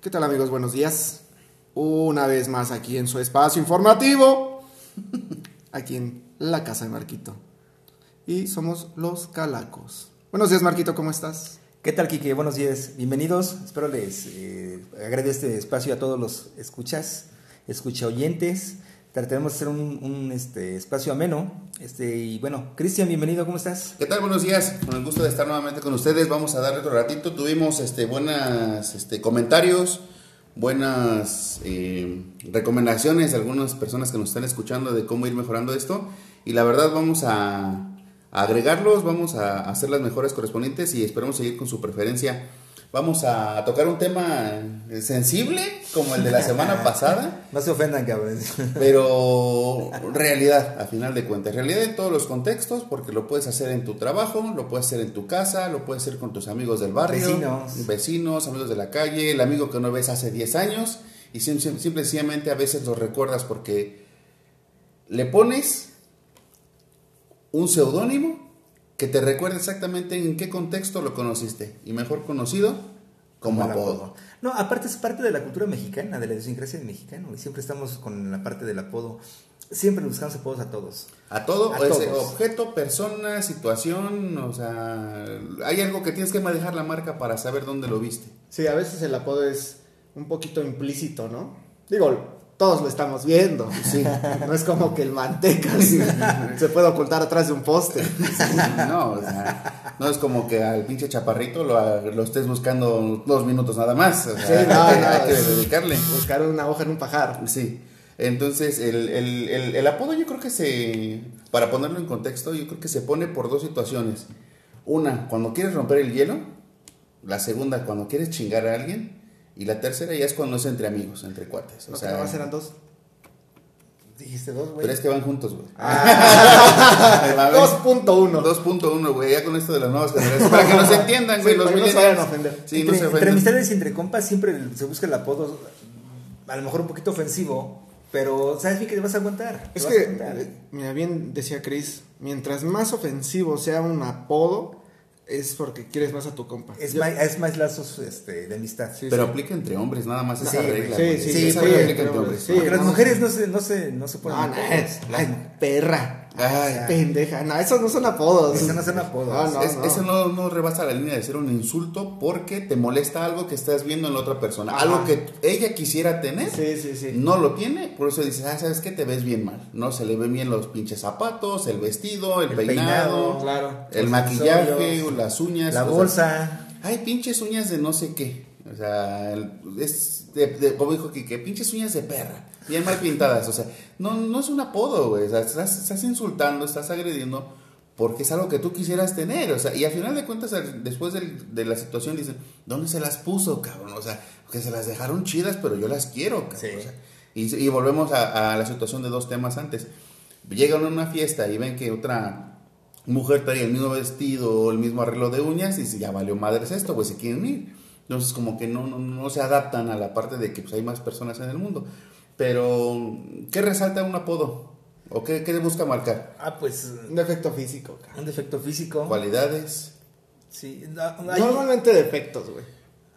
¿Qué tal amigos? Buenos días. Una vez más aquí en su espacio informativo. Aquí en la casa de Marquito. Y somos los Calacos. Buenos días Marquito, ¿cómo estás? ¿Qué tal, Kike? Buenos días, bienvenidos. Espero les eh, agrade este espacio a todos los escuchas, escucha oyentes. Trataremos de hacer un, un, este, espacio ameno. Este, y bueno, Cristian, bienvenido, ¿cómo estás? ¿Qué tal? Buenos días. Con el gusto de estar nuevamente con ustedes. Vamos a darle otro ratito. Tuvimos este, buenas este, comentarios, buenas eh, recomendaciones de algunas personas que nos están escuchando de cómo ir mejorando esto. Y la verdad vamos a, a agregarlos, vamos a hacer las mejores correspondientes y esperamos seguir con su preferencia. Vamos a tocar un tema sensible como el de la semana pasada. No se ofendan, cabrones. Pero realidad, a final de cuentas. Realidad en todos los contextos, porque lo puedes hacer en tu trabajo, lo puedes hacer en tu casa, lo puedes hacer con tus amigos del barrio. Vecinos. Vecinos, amigos de la calle, el amigo que no ves hace 10 años. Y sim- sim- simple y sencillamente a veces los recuerdas porque le pones un seudónimo que te recuerda exactamente en qué contexto lo conociste. Y mejor conocido como el apodo. No, aparte es parte de la cultura mexicana, de la idiosincrasia del mexicano. Y siempre estamos con la parte del apodo. Siempre buscamos apodos a todos. A todo, A o ese todos. objeto, persona, situación, o sea, hay algo que tienes que manejar la marca para saber dónde lo viste. Sí, a veces el apodo es un poquito implícito, ¿no? Digo, todos lo estamos viendo. Sí. No es como que el manteca sí, se puede ocultar atrás de un poste. No, o sea, no es como que al pinche chaparrito lo, lo estés buscando dos minutos nada más. O sea, Sí, no, hay, que- no, hay que es- dedicarle. Buscar una hoja en un pajar. Sí. Entonces, el, el, el, el apodo yo creo que se, para ponerlo en contexto, yo creo que se pone por dos situaciones. Una, cuando quieres romper el hielo. La segunda, cuando quieres chingar a alguien. Y la tercera ya es cuando es entre amigos, entre cuates. O ¿No sea, nada más eran dos? Dijiste dos, güey. pero es que van juntos, güey. Ah. Va, güey. 2.1. 2.1, güey, ya con esto de las nuevas generaciones. Para que nos entiendan, güey, Sí, los que no se millennials. vayan a ofender. Sí, entre, no se entre ofenden. amistades y entre compas siempre se busca el apodo, a lo mejor un poquito ofensivo, pero sabes bien que te vas a aguantar. te Es a que, aguantar. eh, mira, bien decía Chris, mientras más ofensivo sea un apodo, es porque quieres más a tu compa. es, más, es más lazos este, de amistad. Sí, Pero sí. aplica entre hombres, nada más esa Sí, regla. sí, sí, sí, aplica entre hombres. Porque las mujeres no se, no se, no se ponen No, no, apodos. es la perra. Ay, Pendeja. No, esos no son apodos. Esos no son apodos. No, no, Es- no. Eso no, no rebasa la línea de ser un insulto porque te molesta algo que estás viendo en la otra persona. Ajá. Algo que ella quisiera tener. Sí, sí, sí. No lo tiene, por eso dices, ah, sabes que te ves bien mal. No se le ven bien los pinches zapatos, el vestido, el, El peinado, peinado, Claro. el maquillaje, las uñas, La bolsa. Hay pinches uñas de no sé qué. O sea, el- es de, de- como dijo Kike, pinches uñas de perra. Bien mal pintadas. O sea, no, no es un apodo, güey. O sea, estás, estás insultando, estás agrediendo porque es algo que tú quisieras tener. O sea, y al final de cuentas, después del- de la situación, dicen, ¿dónde se las puso, cabrón? O sea, que se las dejaron chidas, pero yo las quiero, cabrón. Sí. O sea, y, y volvemos a, a la situación de dos temas antes. Llegan a una fiesta y ven que otra mujer trae el mismo vestido o el mismo arreglo de uñas y dice, ya valió madres esto, pues se quieren ir. Entonces como que no, no, no se adaptan a la parte de que pues, hay más personas en el mundo. Pero, ¿qué resalta un apodo? ¿O qué, qué busca marcar? Ah, pues Un defecto físico. cara. un defecto físico. ¿Cualidades? Sí, no, hay, Normalmente defectos, güey.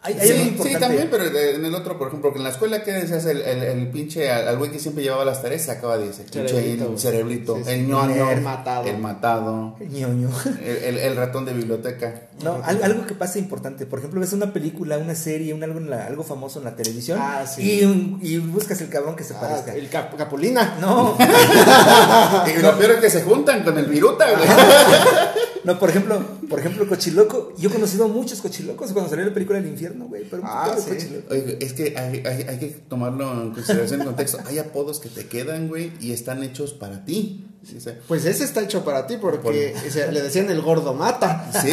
Hay, hay sí, algo sí, también, pero en el otro, por ejemplo, que en la escuela, ¿qué decías? El, el, el pinche, al güey que siempre llevaba las tareas, se acaba de decir, pinche Cerebrito, el cerebrito, Sí, sí. el ñoño, El matado. el matado, ñoño. el, el- el ratón de biblioteca. No, al- algo que pasa importante. Por ejemplo, ves una película, una serie, un algo, en la- algo famoso en la televisión Ah, sí. y, un- y buscas el cabrón que se Ah, parezca. el cap- Capulina. No, Y lo peor es que se juntan con el viruta, güey. no, por ejemplo, por ejemplo, Cochiloco. Yo he conocido muchos cochilocos cuando salió la película del infierno, güey. Pero Ah, sí. Oye, es que hay, hay- hay que tomarlo en consideración en contexto. Hay apodos que te quedan, güey, y están hechos para ti. Sí, Pues ese está hecho para ti porque o sea, le decían el gordo mata. sí.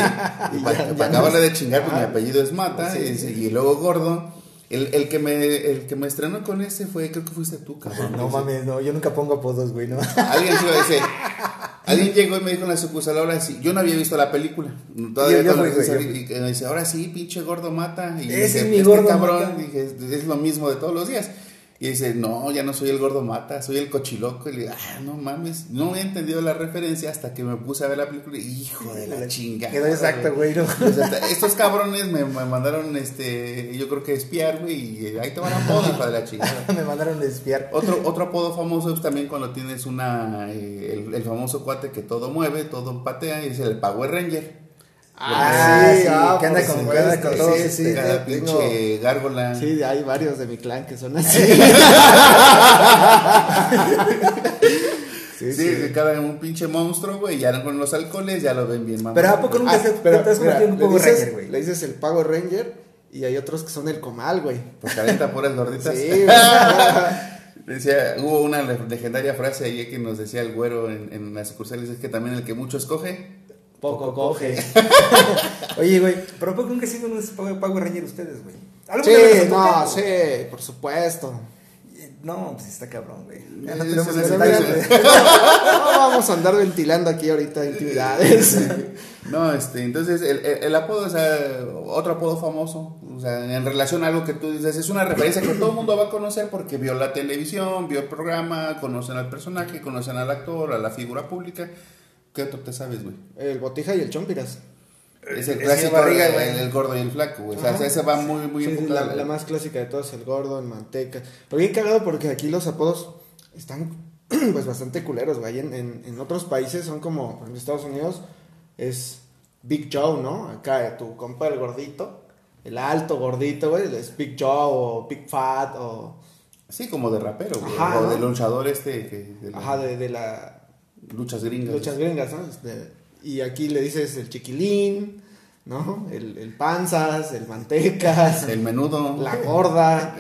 Y Y para, para acabarle de chingar, pues mi apellido es Mata, Sí, y, sí. y luego gordo. El, el que me, el que me estrenó con ese fue, creo que fuiste tú, cabrón. No mames, no, yo nunca pongo apodos, güey, no. Alguien sí dice, alguien llegó y me dijo en la sucursal, ahora sí, yo no había visto la película. Todavía Yo- yo yo y me dice, ahora sí, pinche gordo mata. Y Ese dije, es mi "Este gordo cabrón, mata". dije, es lo mismo de todos los días. Y dice, no, ya no soy el gordo mata, soy el cochiloco. Y le digo, ah, no mames, no he entendido la referencia hasta que me puse a ver la película. Hijo de la chingada. Quedó exacto, güey. estos cabrones me, me mandaron, este, yo creo que espiar, güey, y ahí te van a apodo, hijo de la chingada. me mandaron a espiar. Otro, otro apodo famoso es también cuando tienes una, eh, el, el famoso cuate que todo mueve, todo patea, y es el Power Ranger. Ah, sí, ah, que anda con, con todos, sí, este, sí, Cada tengo- pinche gárgola. Sí, hay varios de mi clan que son así. Sí, que cada un pinche monstruo, güey, ya con los alcoholes ya lo ven bien mamá. Pero ¿a poco nunca Ah, se pero te has mira, un Power Ranger, güey? Le dices el Power Ranger y hay otros que son el comal, güey. Pues calienta puras gorditas. Sí, güey. Decía, hubo una le- legendaria frase ahí que nos decía el güero en, en las sucursales, es que también el que mucho escoge. Poco coge. Oye, güey, pero ¿a poco nunca sido unos Power Ranger ustedes, güey? ¿Alguna Sí, no, sí, por supuesto. No, pues está cabrón, güey. Ya no Eh, tenemos. No vamos a andar ventilando aquí ahorita intimidades. No, este, entonces el, el- el apodo, o sea, otro apodo famoso, o sea, en relación a algo que tú dices, es una referencia que todo el mundo va a conocer porque vio la televisión, vio el programa, conocen al personaje, conocen al actor, a la figura pública. ¿Qué otro te sabes, güey? El botija y el chompiras. Es el clásico, barriga, el, el gordo y el flaco, güey. O sea, ese va muy, muy Sí, la, la más clásica de todos, el gordo, el manteca. Pero bien cagado porque aquí los apodos están pues bastante culeros, güey. En, en, en otros países son como, por ejemplo, Estados Unidos es Big Joe, ¿no? Acá eh, tu compa el gordito, el alto gordito, güey, es Big Joe o Big Fat o... Sí, como de rapero, güey. Ajá, o ¿no? de luchador este, que, de la- Ajá, de, de la luchas gringas. luchas gringas, ¿no? Este, y aquí le dices el chiquilín, ¿no? El, el panzas, el mantecas, El menudo. la gorda,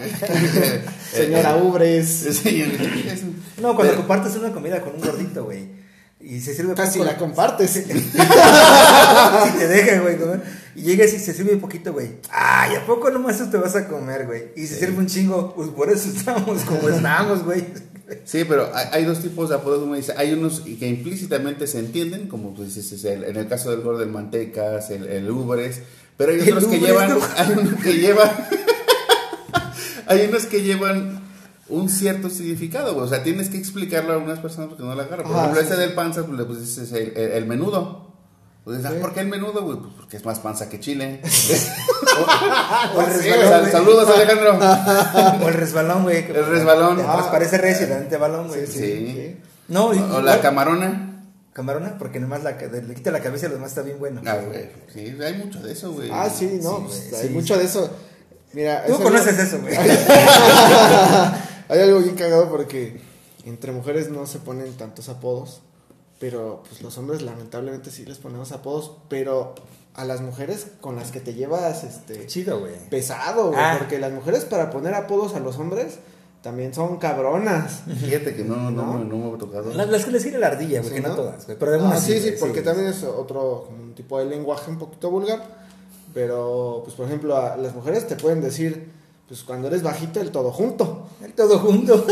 señora Ubres. Sí, No, cuando Pero- compartes una comida con un gordito, güey. Y se sirve Casi poco- la compartes. si te deja, güey, comer. Y llegas y se sirve un poquito, güey. Ay, ¿a poco nomás eso te vas a comer, güey? Y se sirve un chingo. Pues por eso estamos como estamos, güey. Sí, pero hay, dos tipos de apodos, como dice, hay unos que implícitamente se entienden, como tú dices, es el- en el caso del gordo del mantecas, el, el ubres, pero hay El otros que llevan, ¿no? hay unos que llevan, hay unos que llevan un cierto significado, o sea, tienes que explicarlo a algunas personas porque no la agarran. Por Ah, ejemplo, sí, sí. del panza, pues le pusiste el, el- el menudo. Ah, Sí. ¿por qué el menudo, güey? Pues porque es más panza que chile. O el Sí, resbalón, sal- güey. saludos, Alejandro. O el resbalón, güey. El resbalón. Ah. parece neta balón, güey. Sí. Sí. No, y- O la camarona. Camarona, porque nomás la, le quita la cabeza y lo demás está bien bueno. Ah, güey. Sí, hay mucho de eso, güey. Ah, sí, no, Sí, pues, hay sí, mucho de eso. Mira, Tú algo- conoces eso, güey. Hay algo bien cagado porque entre mujeres no se ponen tantos apodos, pero pues los hombres lamentablemente sí les ponemos apodos, pero a las mujeres con las que te llevas este Chido, güey. pesado, güey, Ah. porque las mujeres para poner apodos a los hombres también son cabronas. Fíjate que no, no, ¿No? me- no me ha tocado. Las, las que les gira la ardilla, güey, Sí, que no ¿no? todas, güey. Pero Ah, sí, sí, porque también es otro como un tipo de lenguaje un poquito vulgar, pero pues por ejemplo a las mujeres te pueden decir pues cuando eres bajito el todo junto. El todo junto.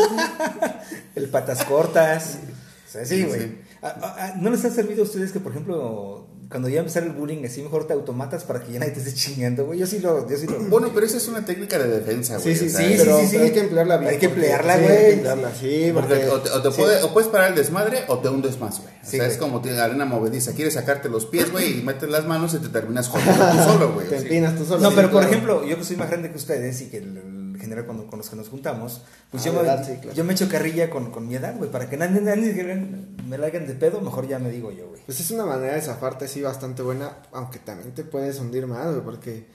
el patas cortas. O sea, sí, Sí, güey. Ah, ah, ah, ¿No les ha servido a ustedes que, por ejemplo, cuando ya empezar el bullying, así mejor te automatas para que ya nadie te esté chingando, güey? Yo sí lo. Yo sí lo Bueno, pero esa es una técnica de defensa, güey. Sí, sí, sí, sí, pero, sí, sí. pero hay que emplearla bien. Hay que emplearla, sí, güey. hay que emplearla, sí, Porque porque... o te, o te sí. puede- o puedes parar el desmadre o te hundes más, güey. O Sí, sea, es como tiene arena movediza. Quieres sacarte los pies, güey, y metes las manos y te terminas jodiendo tú solo, güey. Te empinas tú solo. No, sí, pero por ejemplo, yo que soy más grande que ustedes y que general cuando con los que nos juntamos, pues Ah, yo, me, ¿verdad? Sí, claro. yo me echo carrilla con, con mi edad, güey, para que nadie, nadie me la hagan de pedo, mejor ya me digo yo, güey. Pues es una manera de zafarte, sí, bastante buena, aunque también te puedes hundir más, güey, porque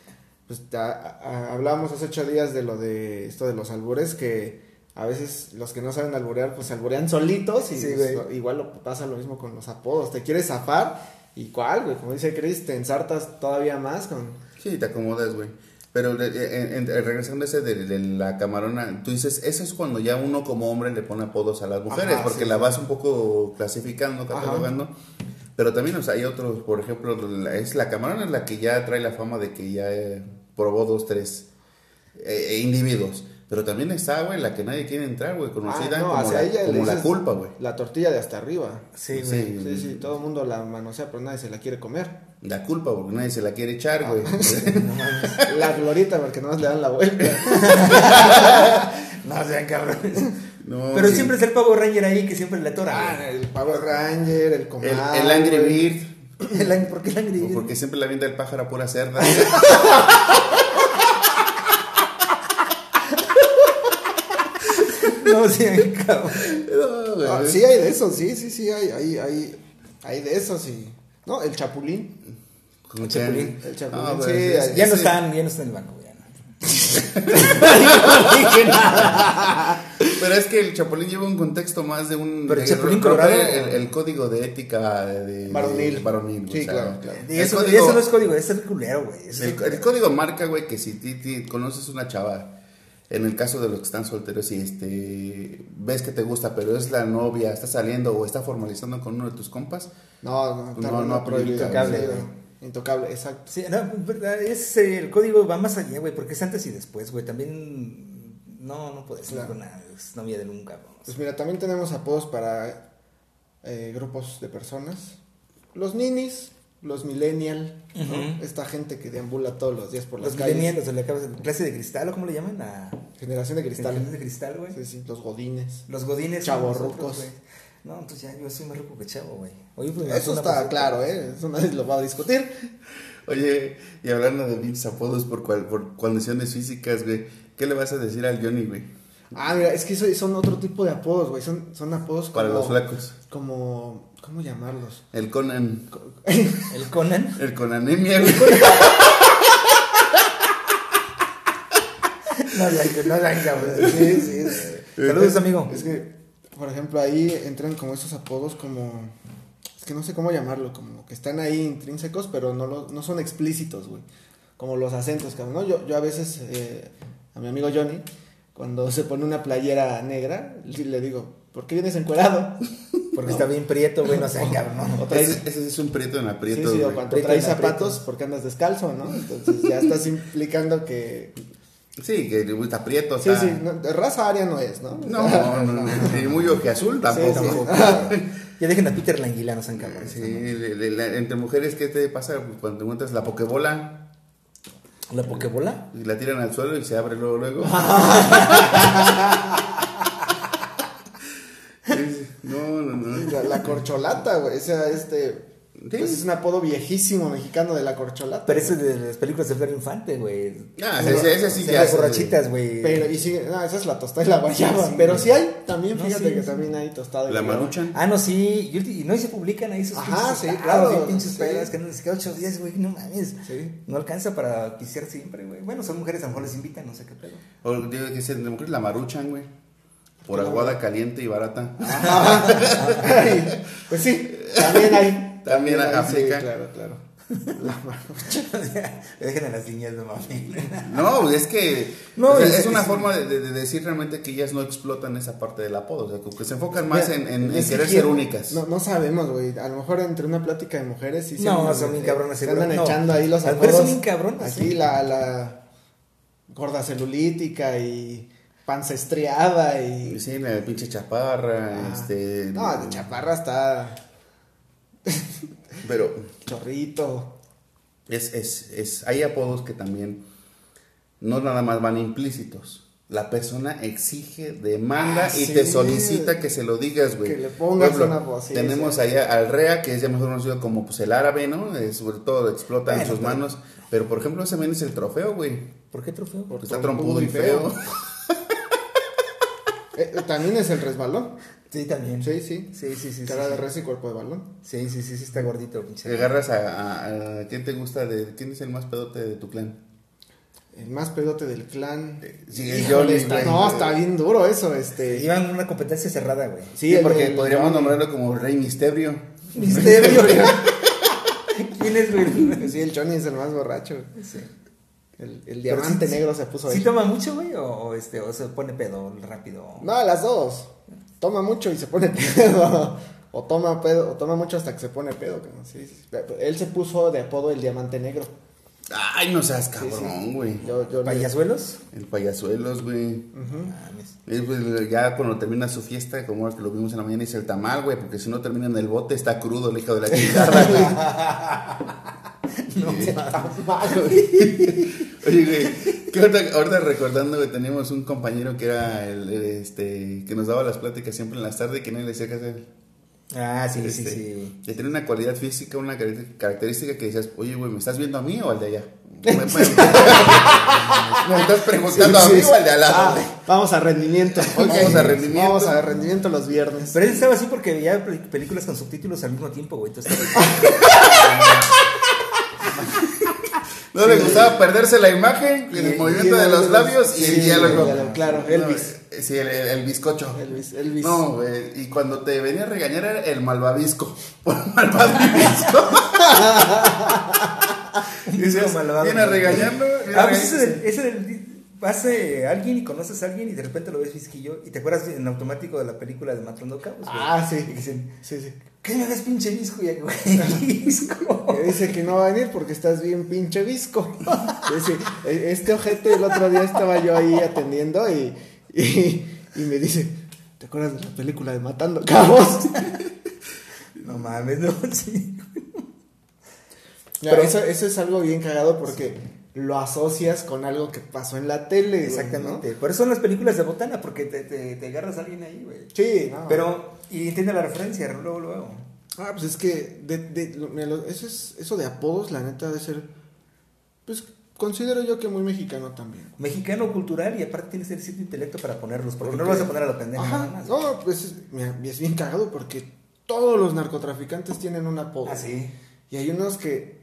pues ya, a- a- hablábamos hace ocho días de lo de esto de los albures, que a veces los que no saben alburear, pues alburean solitos y Sí, pues, lo- igual lo pasa lo mismo con los apodos. Te quieres zafar y cuál, güey, como dice Chris, te ensartas todavía más con... Sí, te acomodas, güey. Pero de- de- en- en- regresando a ese de, de la camarona, tú dices, eso es cuando ya uno como hombre le pone apodos a las mujeres, Ajá, porque sí. la vas un poco clasificando, Ajá. catalogando. Pero también, o sea, hay otros, por ejemplo, la- es la camarona es la que ya trae la fama de que ya eh, probó dos, tres eh, individuos. Pero también está, güey, la que nadie quiere entrar, güey, conocida Ah, no, como, hacia la, ella le como la dices culpa, güey. La tortilla de hasta arriba. Sí, Sí. Sí, sí, todo el mundo la manosea, pero nadie se la quiere comer. La culpa, porque nadie se la quiere echar, Ah. güey. La glorita, porque nomás le dan la vuelta. No sean cabrones. No, Pero sí. siempre es el Power Ranger ahí que siempre le atora. Ah, el Power Ranger, el El, Comal. el Angry güey. Bird. El ¿Por qué el Angry Bird? Porque siempre la avienta el pájaro a pura cerda. No sean cabrones. No, güey. Ah, sí, hay de esos, sí, sí, sí, hay, hay, hay, hay de esos, y No, el Chapulín. Como Chapulín. El Chapulín, No, sí, güey, es- Ya no están, ya no están en el banco, ya no. Pero es que el Chapulín lleva un contexto más de un. Pero el Chapulín Colorado- El, el código de ética de. Varonil. varonil, Sí, o sea, claro, claro. Y el eso, y código- eso no es código, es el culero, güey. El, el código marca, güey, que si ti, ti conoces una chava, en el caso de los que están solteros y este ves que te gusta, pero es la novia, está saliendo o está formalizando con uno de tus compas, No, no, No, no, no no prohibido. intocable, güey. Intocable, exacto. Sí, no, es, eh, el código va más allá, güey, porque es antes y después, güey. También no, no puedes Claro. con una novia de nunca, cabrón. Pues mira, también tenemos apodos para eh, grupos de personas. Los ninis, los millennial, ¿no? Esta gente que deambula todos los días por las Los calles. millennials, los de la clase de cristal, ¿o cómo le llaman? A Generación de cristal. generación de cristal, güey. Sí, sí, los godines. Los godines. Chavorrucos. No, entonces ya yo soy más rico que chavo, güey. Oye, pues, Eso está pasada. claro, ¿eh? Eso nadie lo va a discutir. Oye, y hablando de pinches apodos por, cual- por condiciones físicas, güey, ¿qué le vas a decir al Johnny, güey? Ah, mira, es que son otro tipo de apodos, güey. Son, son apodos como... Para los flacos. Como... ¿Cómo llamarlos? El Conan, El Conan. el con anemia, güey. No, ya, no, ya, cabrón. Sí, sí. sí. Saludos, amigo. Es que, por ejemplo, ahí entran como esos apodos como... Es que no sé cómo llamarlo, como que están ahí intrínsecos, pero no, lo- no son explícitos, güey. Como los acentos, cabrón, ¿no? Yo, yo a veces, eh, a mi amigo Johnny, cuando se pone una playera negra, le digo, ¿por qué vienes encuerado? Porque está bien prieto, güey, no sé, cabrón. no. Traes- Ese, ese es un prieto en aprieto, sí, o cuando Prieto traes zapatos porque andas descalzo, ¿no? Entonces ya estás implicando que... Sí, que está aprieto, Sí, está... sí, no, raza aria no es, ¿no? No, no, no, y muy ojeazul tampoco. Sí, sí. tampoco. Ya dejen a Peter Languila, no sean cabrones. Sí, le- le- la- entre mujeres, ¿qué te pasa cuando te encuentras la pokebola ¿La pokebola? y la tiran al suelo y se abre luego, luego? No, no, no. La, la corcholata, güey. O sea, este. Sí. pues es un apodo viejísimo mexicano de la corcholata. Pero ese de las películas de Pedro Infante, güey. Ah, ese, ese sí De ya. las borrachitas, güey. Pero, y sí, no, esa es la tostada y la guayaba. Sí, pero sí hay, también, No, fíjate sí, que sí. también hay tostada La maruchan. Ah, no, sí. Y, no, y se publican ahí sus Ajá, pinches sí, estados, claro, bien pinches sí. pedas que no les queda ocho días, güey. No mames. Sí. No alcanza para pisear siempre, güey. Bueno, son mujeres, a lo mejor les invitan, no sé qué pedo. O digo que de mujeres la maruchan, güey. Por aguada caliente y barata. Ay, pues sí, también hay. También aplica. Sí, claro, claro. La maruchan. Dejen a las niñas, no mames. No, es que No, o sea, es una forma de, de- de decir realmente que ellas no explotan esa parte del apodo, o sea, que se enfocan más Mira, en, en- en es que querer ser únicas. No, no sabemos, güey. A lo mejor entre una plática de mujeres sí se No, son bien cabronas, Se andan No. echando ahí los Las mujeres son apodos. bien cabronas, Aquí la, la gorda celulítica y panza estriada y... Sí, la pinche chaparra, Ah. este... No, de chaparra está Pero chorrito. es, es, es, hay apodos que también no nada más van implícitos. La persona exige, demanda Ah, y sí. te solicita que se lo digas, güey. Que le pongas una voz, sí, Tenemos sí. allá al Rea, que es ya mejor conocido como pues, el árabe, ¿no? Sobre todo explota en sus pero- manos. Pero por ejemplo, ese men es el trofeo, güey. ¿Por qué trofeo? Porque está trompudo y feo. Eh, también es el resbalón. Sí, también. Sí, sí. Sí, sí, sí. Cara sí, de sí. res y cuerpo de balón. Sí, sí, sí, sí, está gordito, pinche. Te agarras a, a- a- ¿Quién te gusta? de ¿Quién es el más pedote de tu clan? El más pedote del clan. Sí, el Híjole, Johnny, está- güey. no, está bien duro eso, este. Iban una competencia cerrada, güey. Sí, el porque podríamos nombrarlo como Rey Misterio. Misterio. ¿Quién es, güey? Sí, el Johnny es el más borracho. Sí. El, diamante sí- negro se puso ¿Sí ahí. toma mucho, güey? O, o este, o se pone pedo rápido? No, las dos. Toma mucho y se pone pedo. O toma pedo, o toma mucho hasta que se pone pedo. cabrón. Sí, sí. Él se puso de apodo el diamante negro. Ay, no seas Sí, cabrón, sí. güey. Yo, yo le- ¿Payasuelos? El payasuelos, güey. Mames. Y, pues, ya cuando termina su fiesta, como que lo vimos en la mañana, dice el tamal, güey, porque si no termina en el bote, está crudo el hijo de la chingada, güey. No, Está mal, güey. Oye, güey, Que ahorita, ahorita recordando que teníamos un compañero que era el, el, este que nos daba las pláticas siempre en las tardes que nadie le decía qué hacer. Ah, sí, sí, Este, sí. Que tenía una cualidad física, una car- característica que decías, oye, güey, ¿me estás viendo a mí o al de allá? ¿Me, me- me estás preguntando a mí o al de al lado? Ah, vamos a rendimiento. Ok. Vamos a rendimiento. Vamos a rendimiento los viernes. Pero él estaba así porque veía pel- películas con subtítulos al mismo tiempo, güey. Entonces, No le gustaba perderse la imagen, Y- el movimiento y- de los labios y el diálogo. claro, Elvis. No, eh, sí, el, el- el bizcocho. Elvis, Elvis. No, güey, y cuando te venía a regañar era el malvavisco. Por malvavisco. Dices, viene regañando. viene ah, pues ese del, vas eh, alguien y conoces a alguien y de repente lo ves fisquillo y te acuerdas en automático de la película de Matando Cabos. Ah, sí. Y dicen, Sí, sí. ¿Qué me hagas pinche visco? Y visco. Que dice que no va a venir porque estás bien pinche visco. Dice, "E- este ojete el otro día estaba yo ahí atendiendo y, y, y me dice, ¿te acuerdas de la película de Matando Cabos? No mames, no, sí. Pero- eso, eso es algo bien cagado porque lo asocias con algo que pasó en la tele. Exactamente. Por eso son las películas de botana, porque te, te, te agarras a alguien ahí, güey. Sí, no. Pero, y entiende la referencia, luego, luego. Ah, pues es que de, de- lo- mira, lo- eso, es, eso de apodos, la neta, debe ser. Pues considero yo que muy mexicano también. Mexicano cultural y aparte tienes el cierto intelecto para ponerlos, porque no lo vas a poner a la pendeja Ajá, nada más. No, pues es, mira, es bien cagado porque todos los narcotraficantes tienen un apodo. Ah, sí. Y hay unos que,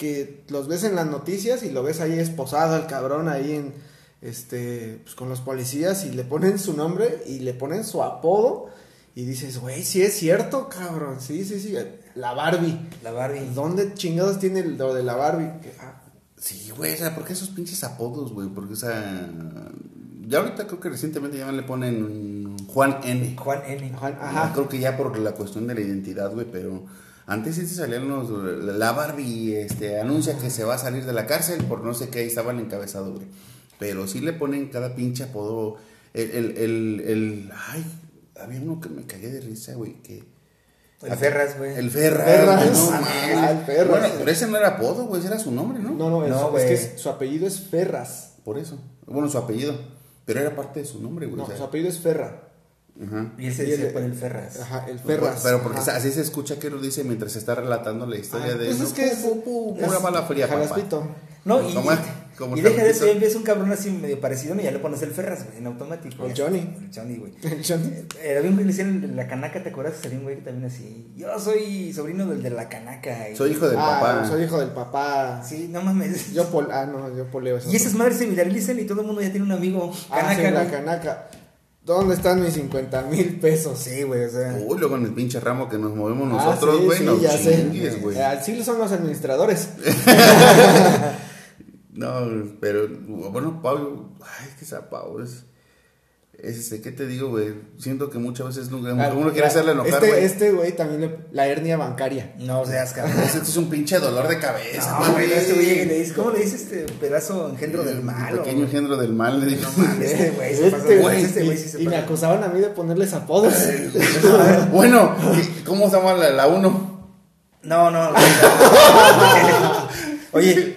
que los ves en las noticias y lo ves ahí esposado al cabrón ahí en este pues con los policías y le ponen su nombre y le ponen su apodo y dices, güey, sí es cierto, cabrón. Sí, sí, sí. La Barbie. La Barbie. ¿Dónde chingados tiene lo de la Barbie? Ah, Sí, güey, o sea, ¿por qué esos pinches apodos, güey? Porque, o sea, ya ahorita creo que recientemente ya le ponen Juan N. Juan N. Juan- ajá. Creo que ya por la cuestión de la identidad, güey, pero antes sí se salían los. La Barbie este, anuncia que se va a salir de la cárcel por no sé qué, ahí estaba el encabezado, güey. Pero sí le ponen cada pinche apodo. El, el, el, el- Ay, había uno que me cagué de risa, güey, que. El Ferras, güey. El Ferras. Ferras. güey, no Ah, el Ferras. Bueno, pero ese no era apodo, güey, ese era su nombre, ¿no? no, no, es, No, es güey. que es- su apellido es Ferras. Por eso. Bueno, su apellido. Pero era parte de su nombre, güey. No, o sea, su apellido es Ferra. Ajá. Y él se dice el- por el Ferras. Ajá, el Ferras. Pero porque Ajá. así se escucha que lo dice mientras se está relatando la historia Ah, de. pues no, es que es, pura bala fría, papá. jalaspito. No, y, Como- como y deja de ya empieza un cabrón así medio parecido y ya le pones el Ferras, güey, en automático. Ya. Johnny. El Johnny, güey. El Johnny. Eh, había un güey que le la canaca, ¿te acuerdas? Salía un güey también así. Yo soy sobrino del de la canaca. y- Soy hijo del ah, papá. soy hijo del papá. Sí, no mames. Yo pol ah, no, yo poleo eso. Y esas madres se viralizan y todo el mundo ya tiene un amigo. ah, Canaca, sí, la canaca. ¿Dónde están mis 50 mil pesos? Sí, güey, o sea. Uy, luego en el pinche ramo que nos movemos Ah, nosotros, sí, güey, sí, ya sé. chingues, güey. Eh, al sí son los administradores. No, pero bueno, Pablo, ay, que esa Pau es. Es este, ¿qué te digo, güey? Siento que muchas veces nunca, Ah, uno quiere hacerle enojar, Este, güey. este güey también le- la hernia bancaria. No seas cabrón. Este es un pinche dolor de cabeza, No, güey, este güey le dice, ¿cómo le dice este pedazo engendro del mal? Pequeño engendro del mal, le digo. No mames, este güey se Este güey, este sí se y me acusaban a mí de ponerles apodos. bueno, ¿qué- ¿cómo se llama la, la uno? No, no. no. Oye,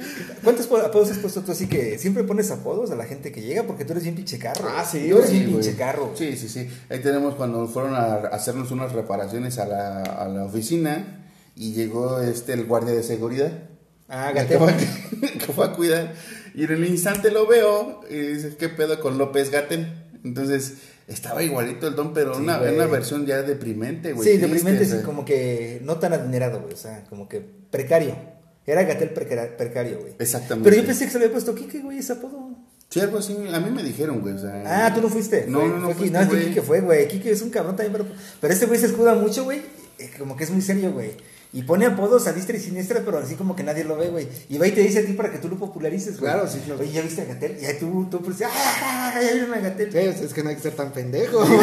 ¿cuántos po- apodos has puesto tú así que siempre pones apodos a la gente que llega? Porque tú eres bien pinche carro. Ah, sí, Tú eres güey, bien pinche carro. Sí, sí, sí. Ahí tenemos cuando fueron a hacernos unas reparaciones a la, a la oficina y llegó este el guardia de seguridad. Ah, que fue, que fue a cuidar. Y en el instante lo veo y dice, ¿qué pedo con López Gaten? Entonces, estaba igualito el don, pero Sí, una, una versión ya deprimente, güey. Sí, triste, deprimente, o sea. sí, como que no tan adinerado, güey. O sea, como que precario. Era Gatel precario, güey. Exactamente. Pero yo pensé que se le había puesto Kike, güey, ese apodo. Sí, algo así, a mí me dijeron, güey. O sea, Ah, tú no fuiste. No, Fue- no, no fue fuiste, No, güey. Kike fue, güey. Kike es un cabrón también, pero, pero este güey se escuda mucho, güey. eh, Como que es muy serio, güey. Y pone apodos a diestra y siniestra, pero así como que nadie lo ve, güey. Y va y te dice a ti para que tú lo popularices, güey. Claro, sí, claro. Oye, ¿ya viste a Gatel? Y ahí tú, tú, pues, ¡ah! Ya vieron a Gatel. Sí, es que no hay que ser tan pendejo.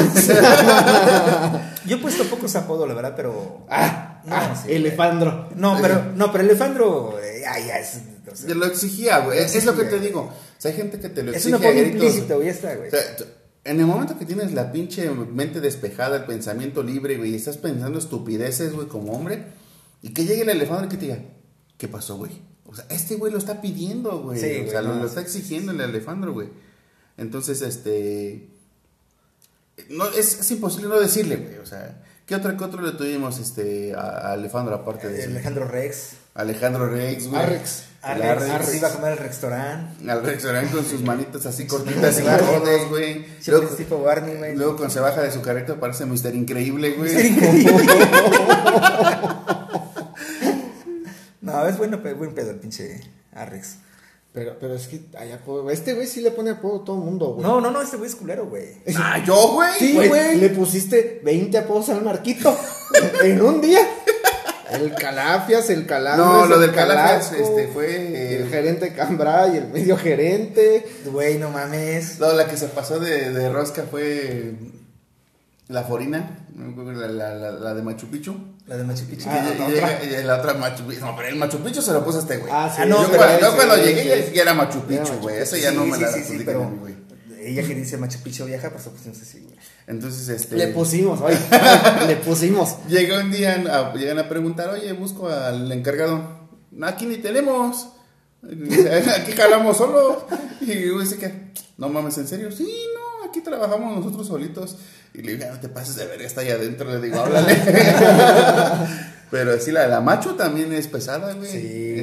Yo he puesto pocos apodos, la verdad, pero. ah, No, ah, sí, güey. elefandro. No, pero, no, pero Elefandro, eh, ah, ya es. o sea, Te lo exigía, güey. Es, es lo que te digo. O sea, hay gente que te lo es exige un apodo a gritos. implícito, güey, ya está, güey. O sea, t- en el momento que tienes la pinche mente despejada, el pensamiento libre, güey, y estás pensando estupideces, güey, como hombre, y que llegue el elefante y que te diga, ¿qué pasó, güey? O sea, este güey lo está pidiendo, güey. Sí, o güey, sea, lo, no, lo está sí, exigiendo el Alejandro, güey. Entonces, este. No, es, es imposible no decirle, güey. O sea, ¿qué otro, qué otro le tuvimos este, a, Alejandro aparte de ese? Alejandro Rex. Alejandro Rex, güey. Arrex. Arrex, iba a comer al restaurante. Al restaurante con sus manitas así cortitas y codos, güey. Luego, tipo Barney, güey. luego cuando se baja de su carreta parece Mister Increíble, güey. No, es bueno, pero buen pedo el pinche Arrex. Pero, pero es que hay apodo. Este güey sí le pone apodo a todo el mundo, güey. No, no, no, este güey es culero, güey. Ah, yo, güey. Sí, güey. Le pusiste 20 apodos al Marquito en un día. El Calafias, el Calambres. No, lo el del Calafias, este, fue, El gerente Cambray, el medio gerente. Güey, no mames. No, la que se pasó de, de rosca fue la Forina, la, la, la, la de Machu Picchu. La de Machu Picchu. Ah, la y otra. llega- y la otra Machu Picchu. No, pero el Machu Picchu se lo puso a este güey. Ah, sí. Ah, no, yo, pero cuando, yo cuando llegué ya, ya era Machu Picchu, güey. Eso Sí, ya no me sí, la sí, sí, pero güey. ella que dice Machu Picchu vieja, por eso pusimos así, güey. Entonces, este. Le pusimos, oye. le pusimos. Llega un día, a- llegan a preguntar, oye, busco al encargado. "No, Aquí ni tenemos. Aquí jalamos solo. Y yo dice que, no mames, ¿en serio? Sí, no, aquí trabajamos nosotros solitos. Y le digo, "Ya no te pases de ver, está ahí adentro. Le digo, háblale. Pero sí, la de la macho también es pesada, güey. Sí.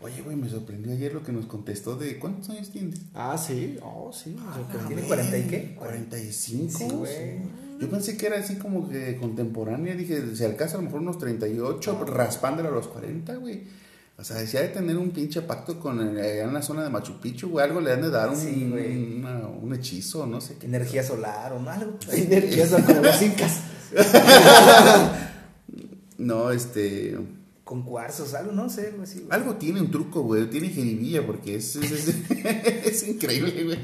Oye, güey, me sorprendió ayer lo que nos contestó de, ¿cuántos años tiene? Ah, sí. Oh, sí. me sorprendió. ¿Tiene 40 y qué? 45. Sí, güey. Yo pensé que era así como que contemporánea. Dije, si alcanza a lo mejor unos 38, raspándole a los 40, güey. O sea, decía de tener un pinche pacto con eh, allá en la zona de Machu Picchu, güey. Algo le han de dar un, Sí, güey. una- un hechizo, no sé qué. Energía solar o algo. Energías como los incas. No, este. Con cuarzos, algo, no sé, algo así. güey. Algo tiene un truco, güey. Tiene jeribilla porque es, es, es- es increíble, güey.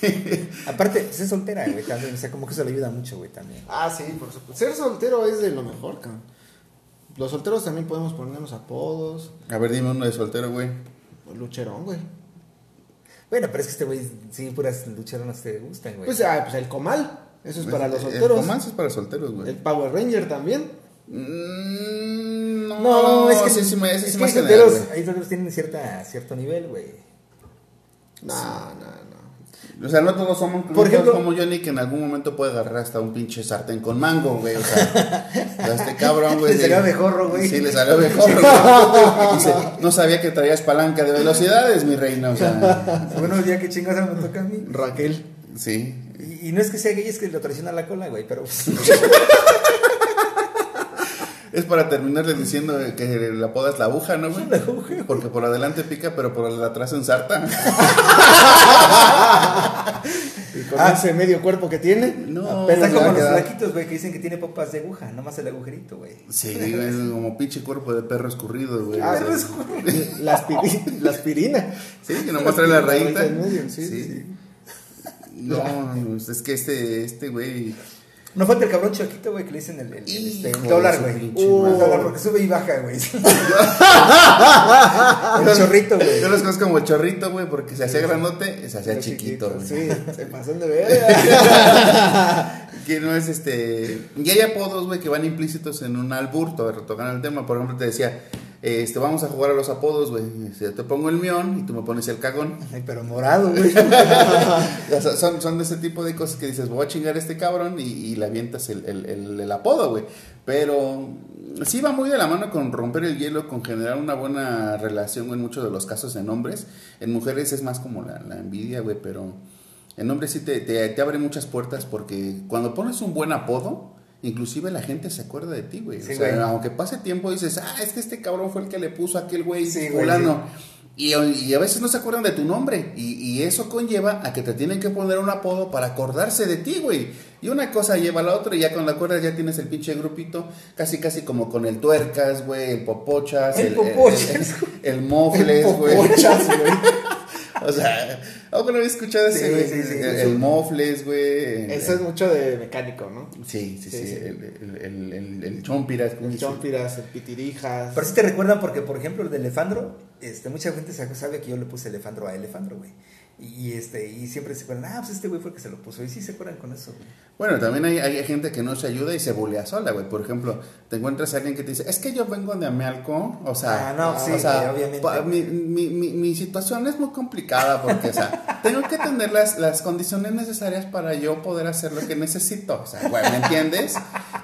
Que- Aparte, es soltera, güey, también. O sea, como que eso le ayuda mucho, güey, también. Ah, sí, por supuesto. Ser soltero es de lo mejor, cabrón. Los solteros también podemos ponernos apodos. A ver, dime uno de soltero, güey. Lucherón, güey. Bueno, pero es que este güey, sí, puras lucheronas te gustan, güey. Pues, ah, pues el comal. Eso es para los El- El solteros. romance es para solteros, güey. El Power Ranger también. Mm, no, no, es que sí, sí, me- es que hay general, solteros, hay solteros tienen cierta, cierto nivel, güey. No, no, no. O sea, no todos somos Por ejemplo- como Johnny que en algún momento puede agarrar hasta un pinche sartén con mango, güey. O sea, a este cabrón, güey. Le de- salió abejorro, güey. Sí, le salió güey. Dice, no sabía que traías palanca de velocidades, mi reina. O sea, Bueno, ya que chingados me toca a mí. Raquel. sí. Y, y no es que sea gay, es que lo traiciona la cola, güey, pero... Es para terminarles diciendo que la poda es la aguja, ¿no, güey? Porque por adelante pica, pero por el atrás ensarta. Y con Ah. ese medio cuerpo que tiene. No, Está como los flaquitos, güey, que dicen que tiene popas de aguja, nomás el agujerito, güey. Sí, es como pinche cuerpo de perro escurrido, güey. Ah, O sea, La, aspiri- la aspirina. Sí, que nomás trae la La rayita. sí, sí. No, no, es que este, este güey. No falta el cabrón chiquito, güey, que le dicen el, el, el, este, el dólar, güey. Uh, el dólar, porque sube y baja, güey. el chorrito, güey. Yo los conozco como chorrito, güey, porque se hacía granote, se hacía chiquito, güey. Sí, se pasan de ver. Que no es este. Y hay apodos, güey, que van implícitos en un albur, to- tocando el tema. Por ejemplo, te decía, este, vamos a jugar a los apodos, güey. Si Yo te pongo el mión y tú me pones el cagón. Ay, pero morado, güey. Son, son de ese tipo de cosas que dices, voy a chingar a este cabrón y, y le avientas el, el, el- el apodo, güey. Pero sí va muy de la mano con romper el hielo, con generar una buena relación, güey, en muchos de los casos en hombres. En mujeres es más como la, la envidia, güey, pero en hombres sí te, te, te abre muchas puertas porque cuando pones un buen apodo, inclusive la gente se acuerda de ti, güey. Sí, o sea, güey. aunque pase tiempo dices, ah, es que este cabrón fue el que le puso a aquel güey Sí, fulano. Y, y a veces no se acuerdan de tu nombre. Y, y eso conlleva a que te tienen que poner un apodo para acordarse de ti, güey. Y una cosa lleva a la otra. Y ya cuando acuerdas ya tienes el pinche grupito. Casi, casi como con el tuercas, güey. El popochas. El popochas. El, el mofles, güey. Popochas, güey. O sea, ¿algo no había escuchado ese, Sí, güey? sí, sí, el, sí. el mofles, güey. Eso es mucho de mecánico, ¿no? Sí, sí, sí. El, el, el, el, el chompiras. El chompiras, el pitirijas. Pero sí te recuerdan porque, por ejemplo, el de Elefandro, este, mucha gente se- sabe que yo le puse Elefandro a Elefandro, güey. Y, este, y siempre se acuerdan, ah, pues este güey fue el que se lo puso. Y sí se acuerdan con eso, güey. Bueno, también hay, hay gente que no se ayuda y se bulea sola, güey. Por ejemplo, te encuentras a alguien que te dice, es que yo vengo de Amealco, o sea, Ah, no, sí, o sea, obviamente. Mi, mi, mi, mi situación es muy complicada porque, o sea, tengo que tener las, las condiciones necesarias para yo poder hacer lo que necesito. O sea, güey, ¿me entiendes?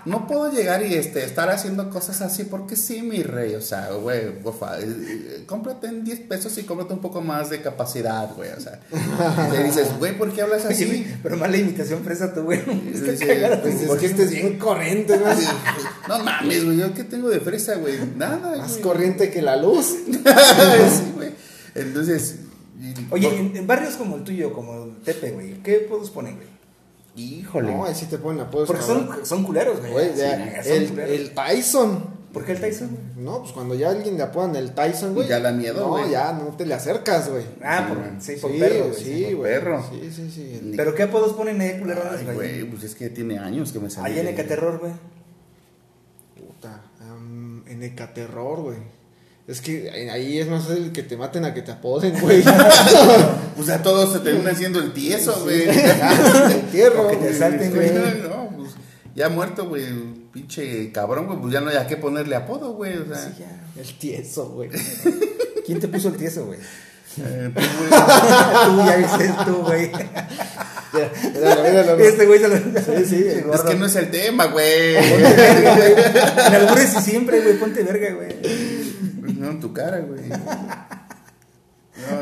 No puedo llegar y este, estar haciendo cosas así porque sí, mi rey. O sea, güey, por favor, eh, eh, cómprate en 10 pesos y cómprate un poco más de capacidad, güey. O sea, te dices, güey, ¿por qué hablas así? Oye, pero mala imitación fresa tú, güey. Está Sí, cagada, Pues güey. es que este es bien corriente, ¿no? No mames, güey, ¿yo qué tengo de fresa, güey? Nada, Más güey. corriente que la luz. Sí, güey. Entonces, y- Oye, por- en, en barrios como el tuyo, como el Tepe, güey, ¿qué puedos ponen, güey? híjole. No, ahí sí te ponen apodos. Porque son, son culeros, güey. Güey, Sí, son el, culeros. el Tyson. ¿Por qué el Tyson, güey? No, pues cuando ya alguien le apodan el Tyson, güey. Ya da miedo, No, güey. ya no te le acercas, güey. Ah, por, Sí, sí, por sí, perro, güey. sí, por güey. perro. Sí, sí, sí. ¿Pero qué apodos ponen ahí, culerones, Ay, güey? güey, pues es que tiene años que me salió. Allá en Ecaterror, güey. Puta. em, en Ecaterror, güey. Es que ahí es más fácil que te maten a que te apoden, güey. O sea, todos se terminan haciendo el tieso, güey. El entierro. O que te asalten, güey. No, pues ya muerto, güey. Pinche cabrón, güey. Pues ya no hay a qué ponerle apodo, güey. O sea, Sí, ya. El tieso, güey. ¿Quién te puso el tieso, güey? eh, pues, güey, tú, ya viste tú, güey. Este güey se lo... Sí, sí. es que no es el tema, güey. En albures y siempre, güey, ponte verga, güey. No, en tu cara, güey. No,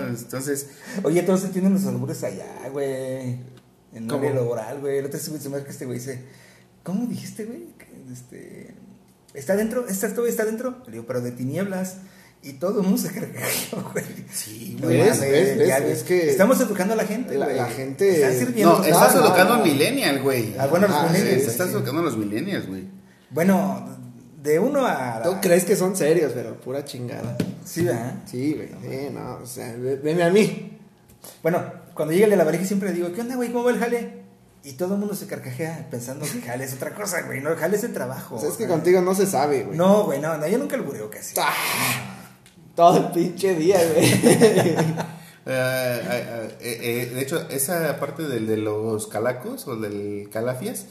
entonces, Oye, todos se tienen los albures allá, güey. En área laboral, güey. El otro día se me hace que este güey dice, ¿cómo dijiste, güey? Este, ¿está dentro? ¿Está, todo está dentro? Le digo, pero de tinieblas. Y todo el mundo se cargó, güey. Sí, No güey. ya Es que- Estamos educando a la gente, La- güey. la gente- Están sirviendo. no, los estás no, educando no. al millennial, güey. Ah, bueno, los Ah, millennials. sí, Estás educando a los millennials, güey. Bueno, de uno a... Tú crees que son serios, pero pura chingada. Sí, ¿verdad? Sí, güey. Sí, no, o sea, ve- veme a mí. Bueno, cuando llega el de la varija siempre digo, ¿qué onda, güey? ¿Cómo va el jale? Y todo el mundo se carcajea pensando que jale es otra cosa, güey. No, jale es el trabajo. O sea, es que contigo no se sabe, güey. No, güey, no, no, yo nunca lo bureo casi. Ah, todo el pinche día, güey. Eh, eh, eh, eh, de hecho, esa parte del de los calacos o del calafias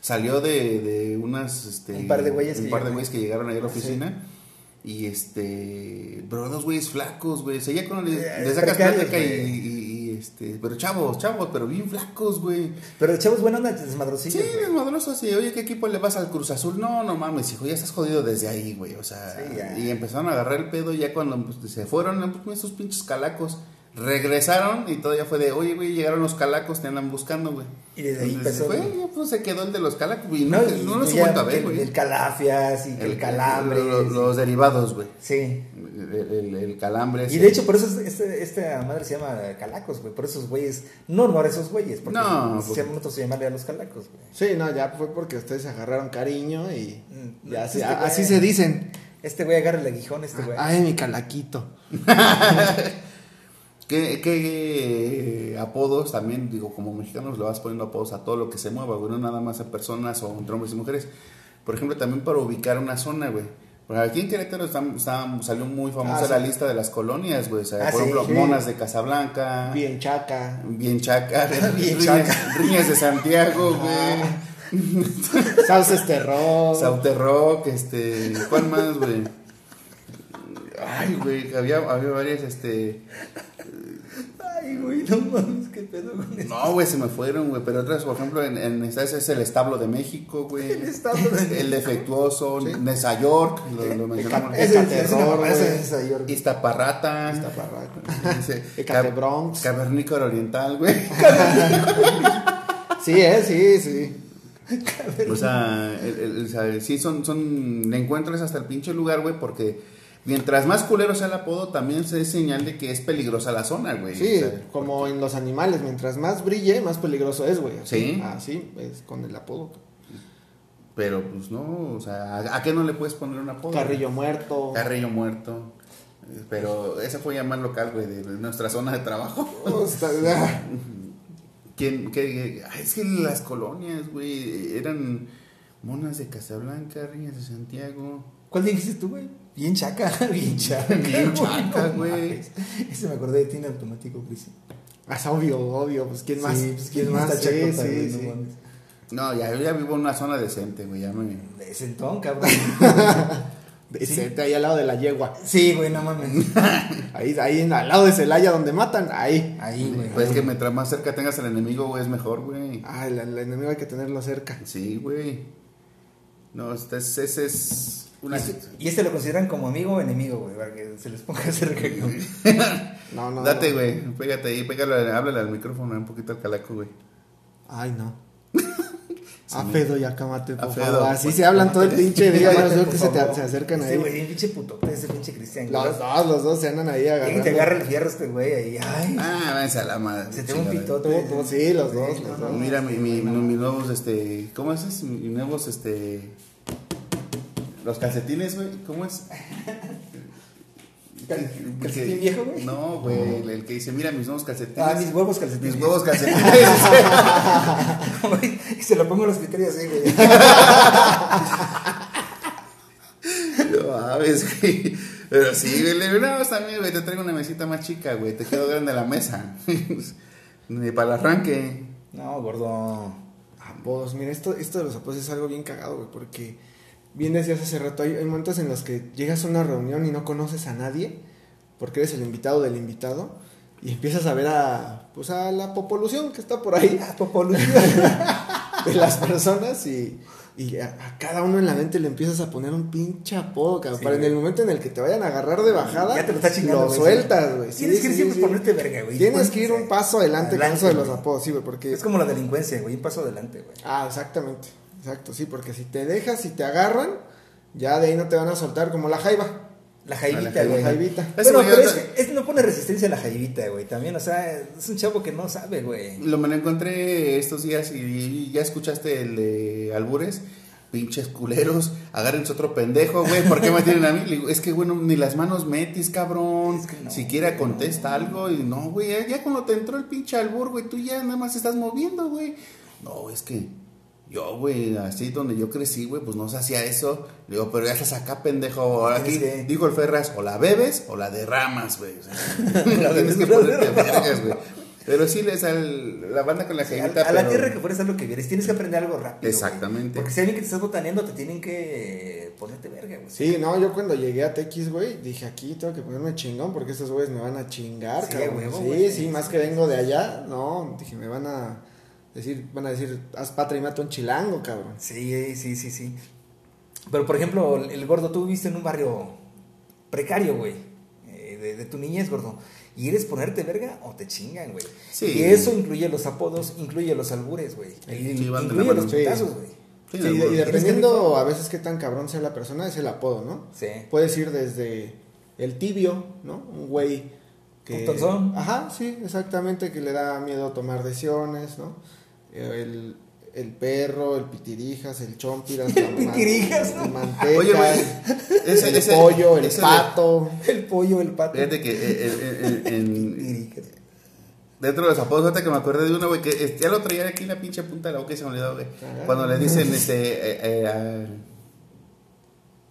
salió de, de unas. Este, Un par de güeyes un que par de llegaron. güeyes que llegaron ahí a la oficina. Y este. Pero dos güeyes flacos, güey. O sea, ya cuando le, le sacas plática y, este. Pero chavos, chavos, pero bien flacos, güey. Pero el chavo es bueno, anda Sí, desmadrocillo. güey. desmadroso así. Oye, ¿qué equipo le vas al Cruz Azul? No, no mames, hijo, ya estás jodido desde ahí, güey. O sea, Sí, ya. y empezaron a agarrar el pedo ya cuando pues, se fueron pues, esos pinches calacos. Regresaron y todavía fue de, oye, güey, llegaron los calacos, te andan buscando, güey. Y desde ahí Entonces, empezó, fue, güey. pues se quedó el de los calacos, güey. No, No, y no, los he vuelto a ver, el- güey. El calafias y el, calambre. lo- lo- los derivados, güey. Sí. El, el- el calambre. Y de hecho, por eso es- este, esta madre se llama calacos, güey. Por esos güeyes. No, no a esos güeyes. Porque No, se porque- llaman otros se llamarle a los calacos, güey. Sí, no, ya fue porque ustedes se agarraron cariño y Mm, ya este se- así se dicen. Este güey agarra el aguijón, este güey. Ay, mi calaquito. ¿Qué, qué eh, apodos también, digo, como mexicanos le vas poniendo apodos a todo lo que se mueva, güey, no nada más a personas o entre hombres y mujeres. Por ejemplo, también para ubicar una zona, güey. Porque aquí en Querétaro está- está- salió muy famosa Ah, sí. la lista de las colonias, güey. O sea, Ah, por sí, ejemplo, sí. Monas de Casablanca. Bien chaca. Bien chaca. Bien riñas, chaca. Riñas de Santiago, güey. Sauces terror. Sauterrock, este. ¿Cuál más, güey? Ay, güey, había, había varias, este. Ay, güey, no mames, qué pedo con eso. No, güey, se me fueron, güey. Pero otras, por ejemplo, en, en esta es el establo de México, güey. El establo de El defectuoso, Nesa York, lo, lo mencionamos. Ecaterror, güey. Iztaparrata. Iztaparrata. Ecatebronx. Cavernícola Oriental, güey. Sí, eh, sí, sí. O sea, el- el- o sea, sí, son, son, le encuentras hasta el pinche lugar, güey, porque mientras más culero sea el apodo, también se es señal de que es peligrosa la zona, güey. Sí, O sea, como en los animales, mientras más brille, más peligroso es, güey. Sí. Así es con el apodo. pero, pues, no, o sea, ¿a, a qué no le puedes poner un apodo? Carrillo muerto. Carrillo muerto. Eh, Pero ese fue ya más local, güey, de, nuestra zona de trabajo. ¿Quién, qué, ay, es que las colonias, güey, eran monas de Casablanca, Riñas de Santiago. ¿Cuál dijiste tú, güey? Bien chaca, bien chaca. Bien chaca, güey. Ese me acordé de ti en automático, Cris. Ah, Es obvio, obvio, pues quién más, Sí, pues, quién más, está sí, sí, sí. No, ya, yo ya vivo en una zona decente, güey. Ya me. De sentón, cabrón. Decente, ahí al lado de la yegua. Sí, güey, no mames. Ahí, ahí en- al lado de Celaya donde matan, ahí. Ahí, güey. Pues es que mientras más cerca tengas al enemigo, güey, es mejor, güey. Ah, el, el enemigo hay que tenerlo cerca. Sí, güey. No, este es, ese es una. Y este lo consideran como amigo o enemigo, güey, para que se les ponga cerca. No, no. Date, no. güey. Pégate ahí, pégale, háblale al micrófono un poquito al calaco, güey. Ay, no. A Fedo y por A Fedo, favor. Así pues, se hablan todo el pinche día. Ya Cámate, veo por que se, te- se acercan Este ahí. güey, pinche puto, ese pinche Cristian. Los dos, los dos se andan ahí agarrando. Y te agarra el fierro este güey ahí. Ay, Ah, váyanse a la madre. se te un pitote. Sí, los dos, los dos. Mira, mi, mi, mi- mis nuevos, este. ¿Cómo es? Mis nuevos, este. Los calcetines, güey. ¿Cómo es? ¿calcetín que- viejo, güey? No, güey. El, el que dice, mira mis nuevos calcetines. Ah, mis huevos calcetines. Mis huevos calcetines. Y se lo pongo a los criterios así, güey. No mames, güey. Pero sí, güey. le digo, No, está bien, güey. Te traigo una mesita más chica, güey. Te quedó grande la mesa. Ni para el arranque. No, gordo. Apodos, mira, esto, esto de los apodos es algo bien cagado, güey, porque bien decías hace rato, hay, hay momentos en los que llegas a una reunión y no conoces a nadie, porque eres el invitado del invitado, y empiezas a ver a, pues a la popolución que está por ahí, Ah, popolución. de las personas, y, y a, a cada uno en la mente le empiezas a poner un pinche apodo, cabrón, Sí, para en el momento en el que te vayan a agarrar de bajada, Ya te lo está chingando, lo sueltas, güey. Sí, Tienes que sí, siempre ponerte verga, güey. Tienes que ir un paso adelante, con Adelante, eso de los apodos, sí, güey, porque... Es como la delincuencia, güey. Un paso adelante, güey. Ah, exactamente. Exacto, sí, porque si te dejas, si te agarran, ya de ahí no te van a soltar como la jaiba. La jaivita, jaiba. güey. La jaivita. Pero ya es que es- no pone resistencia a la jaivita, güey. También, o sea, es un chavo que no sabe, güey. Lo me lo encontré estos días y ya escuchaste el de Albures. Pinches culeros, agárrense otro pendejo, güey. ¿Por qué me tienen a mí? Le digo, es que, bueno, ni las manos metis, cabrón. Es que no, Siquiera contesta algo. Y no, güey, ya, ya cuando te entró el pinche albur, güey, tú ya nada más estás moviendo, güey. No, es que yo, güey, así donde yo crecí, güey, pues no se hacía eso. Le digo, pero ya estás acá, pendejo. Ahora Aquí Tienes que- dijo el Ferraz, o la bebes o la derramas, güey. O sea, La tienes que ponerte vergas, güey. Pero sí, les al, la banda con la A, jaivita, a la tierra que fueres algo que vieres, tienes que aprender algo rápido. güey. Exactamente. Porque si alguien que te estás botaneando, te tienen que ponerte verga, güey. Sí, no, yo cuando llegué a TX, güey, dije aquí tengo que ponerme chingón porque estos güeyes me van a chingar, Sí, cabrón. huevo, sí, güey. sí, más que vengo de allá, no, dije, me van a decir, van a decir, haz patria y mata un chilango, cabrón. Sí, sí, sí, sí. Pero, por ejemplo, el, el gordo, tú viviste en un barrio precario, güey. eh, de, de tu niñez, gordo. ¿Y eres ponerte verga o te chingan, güey? Sí. Y eso incluye los apodos, incluye los albures, güey. Incluye los putazos, güey. Sí, Sí, de y, dependiendo a veces qué tan cabrón sea la persona, es el apodo, ¿no? Sí. Puedes ir desde el tibio, ¿no? Un güey que... Putonzón. Ajá, sí, exactamente, que le da miedo tomar decisiones, ¿no? El, el perro, el pitirijas, el chompiras, el pitirijas, ¿no? el manteca, Oye, ese- el ese- pollo, el ese de- pato. El pollo, el pato. Fíjate que eh, eh, eh, en- en- Tiricas. dentro de los apodos, ahorita que me acordé de uno, güey, que ya lo traía aquí en la pinche punta de la boca y se me olvidó, güey. Ajá. Cuando le dicen, este, eh, eh,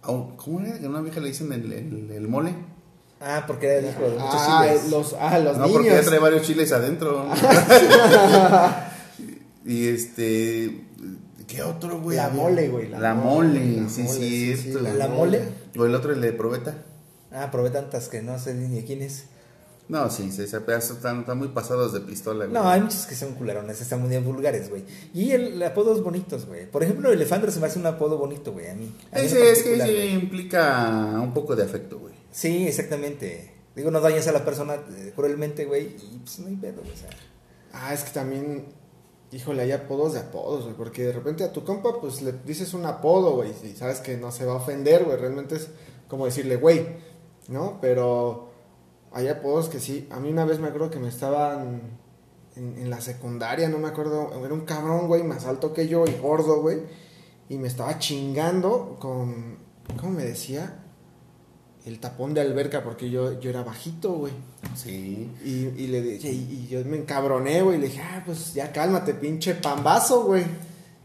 a- a un- ¿cómo era? Que a una vieja le dicen el, el- el mole. Ah, porque era el hijo de muchos Ah, chiles. los, ah, los no, porque ya trae varios chiles adentro. Y este, ¿qué otro, güey? La mole, güey, La, la mole, mole, la sí, mole, sí, la ¿La mole? O el otro, el de probeta. Ah, probé tantas que no sé ni de quién es. No, sí, sí, ese pedazo están, están muy pasados de pistola, güey. No, hay muchos que son culerones, están muy vulgares, güey. Y el apodos bonitos, güey. Por ejemplo, Elefandro se me hace un apodo bonito, güey, a mí. A mí Ese es que güey. implica un poco de afecto, güey. Sí, exactamente. Digo, no dañas a la persona eh, cruelmente, güey, y pues no hay pedo, güey. O sea, Ah, es que también, híjole, hay apodos de apodos, güey, porque de repente a tu compa, pues le dices un apodo, güey, y sabes que no se va a ofender, güey, realmente es como decirle, güey, ¿no? Pero hay apodos que sí, a mí una vez me acuerdo que me estaban en, en la secundaria, no me acuerdo, era un cabrón, güey, más alto que yo y gordo, güey, y me estaba chingando con, ¿cómo me decía? El tapón de alberca, porque yo, yo era bajito, güey. Sí. Y, y le dije, y, y yo me encabroné, güey. Le dije, ah, pues ya cálmate, pinche pambazo, güey.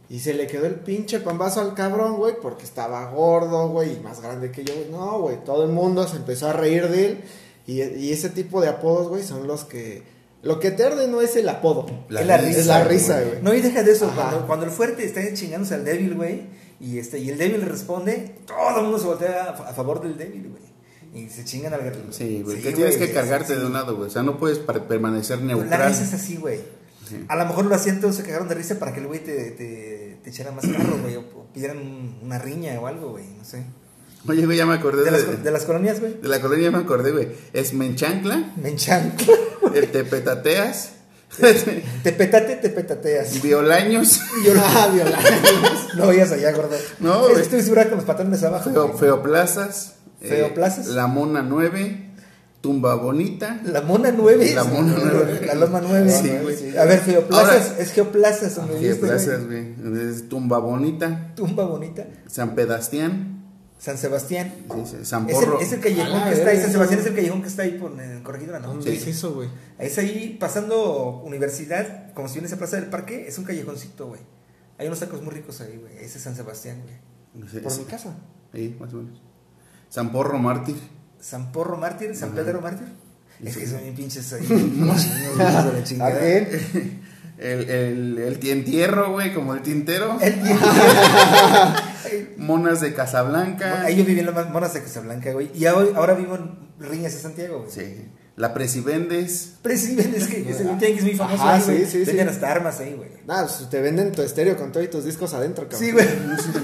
Y se le quedó el pinche pambazo al cabrón, güey, porque estaba gordo, güey, y más grande que yo, güey. No, güey, todo el mundo se empezó a reír de él. Y, y ese tipo de apodos, güey, son los que Lo que te arde no es el apodo. La es la risa, es la risa, güey. No, y deja de eso. Cuando, cuando el fuerte está chingándose al débil, güey, y, este, y el débil responde, todo el mundo se voltea a favor del débil, güey. Y se chingan al guerrero. Sí, güey, que tienes que cargarte de un lado, güey. O sea, no puedes permanecer La neutral. risa es así, güey. Sí. A lo mejor lo hacían todos, se cagaron de risa para que el güey te, te, te echara más carro, güey, o, pidieran un- una riña o algo, güey, no sé. Oye, güey, ya me acordé De de, las, de las colonias, güey. de la colonia, ya me acordé, güey. Es Menchancla, Me enchancla. el Te Petateas, Te petate, te petateas. Violaños, Yo no, no vayas allá, gordo. No, güey. Estoy segura con los patrones abajo. Feo- güey. Feoplazas, eh. La Mona 9, Tumba Bonita. La Mona 9. La Mona 9. La Loma 9. Sí, güey. A ver, Geoplazas. Ahora- es Geoplazas donde viste, Geoplazas, güey. Es Tumba Bonita, Tumba bonita. San Pedastián, San Sebastián. sí, sí, San Es el, Porro. es el callejón Ah, que está ahí. San Sebastián eso. es el callejón que está ahí por en el Corregidora, ¿no? ¿Dónde Sí. es eso, güey? Es ahí pasando universidad, como si vienes a Plaza del Parque, es un callejoncito, güey. Hay unos tacos muy ricos ahí, güey. Ese es San Sebastián, güey. Sí, Por sí. mi casa. Sí, más o menos. San Porro Mártir. San Porro Mártir, San. Pedro Mártir. Es que son bien pinches ahí. ¿A? El, el, el entierro, güey, como el tintero. El. Monas de Casablanca. Ahí yo viví en las monas de Casablanca, güey. Y ahora, ahora vivo en Riñas de Santiago, güey. Sí. La Presivendes. Presidente, es que es un tianguis muy famoso güey. sí, sí, sí. Venden hasta armas ahí, güey. Nada, pues te venden tu estéreo con todos tus discos adentro, cabrón. Sí, güey.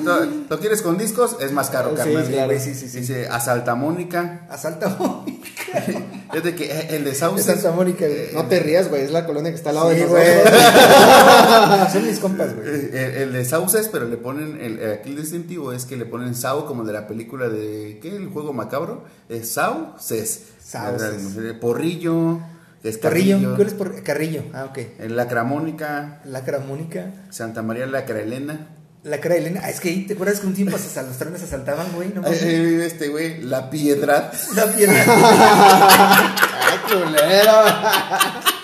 ¿Lo, quieres con discos? Es más caro, Sí, carnal. claro. sí, sí, sí. Dice a Santa Mónica. Asalta Mónica. Fíjate que eh, el de De Sauces. Santa Mónica, güey. No te rías, güey, es la colonia que está al lado Sí, de güey. nosotros. Son mis compas, güey. eh, El, el de Sauces, pero le ponen. El, el- aquí el distintivo es que le ponen Sau, como de la película de. ¿Qué? El juego macabro. Es Sauces. Porrillo. Es Carrillo. Carrillo. ¿Cuál es por Carrillo? Ah, ok. El Lacramónica. Lacra Mónica. Santa María Lacraelena. La cara de Elena. Ah, es que te acuerdas que un tiempo hasta los trenes asaltaban, güey. No mames. Eh, Este güey, La Piedra. La piedra. ¡Ay, culero!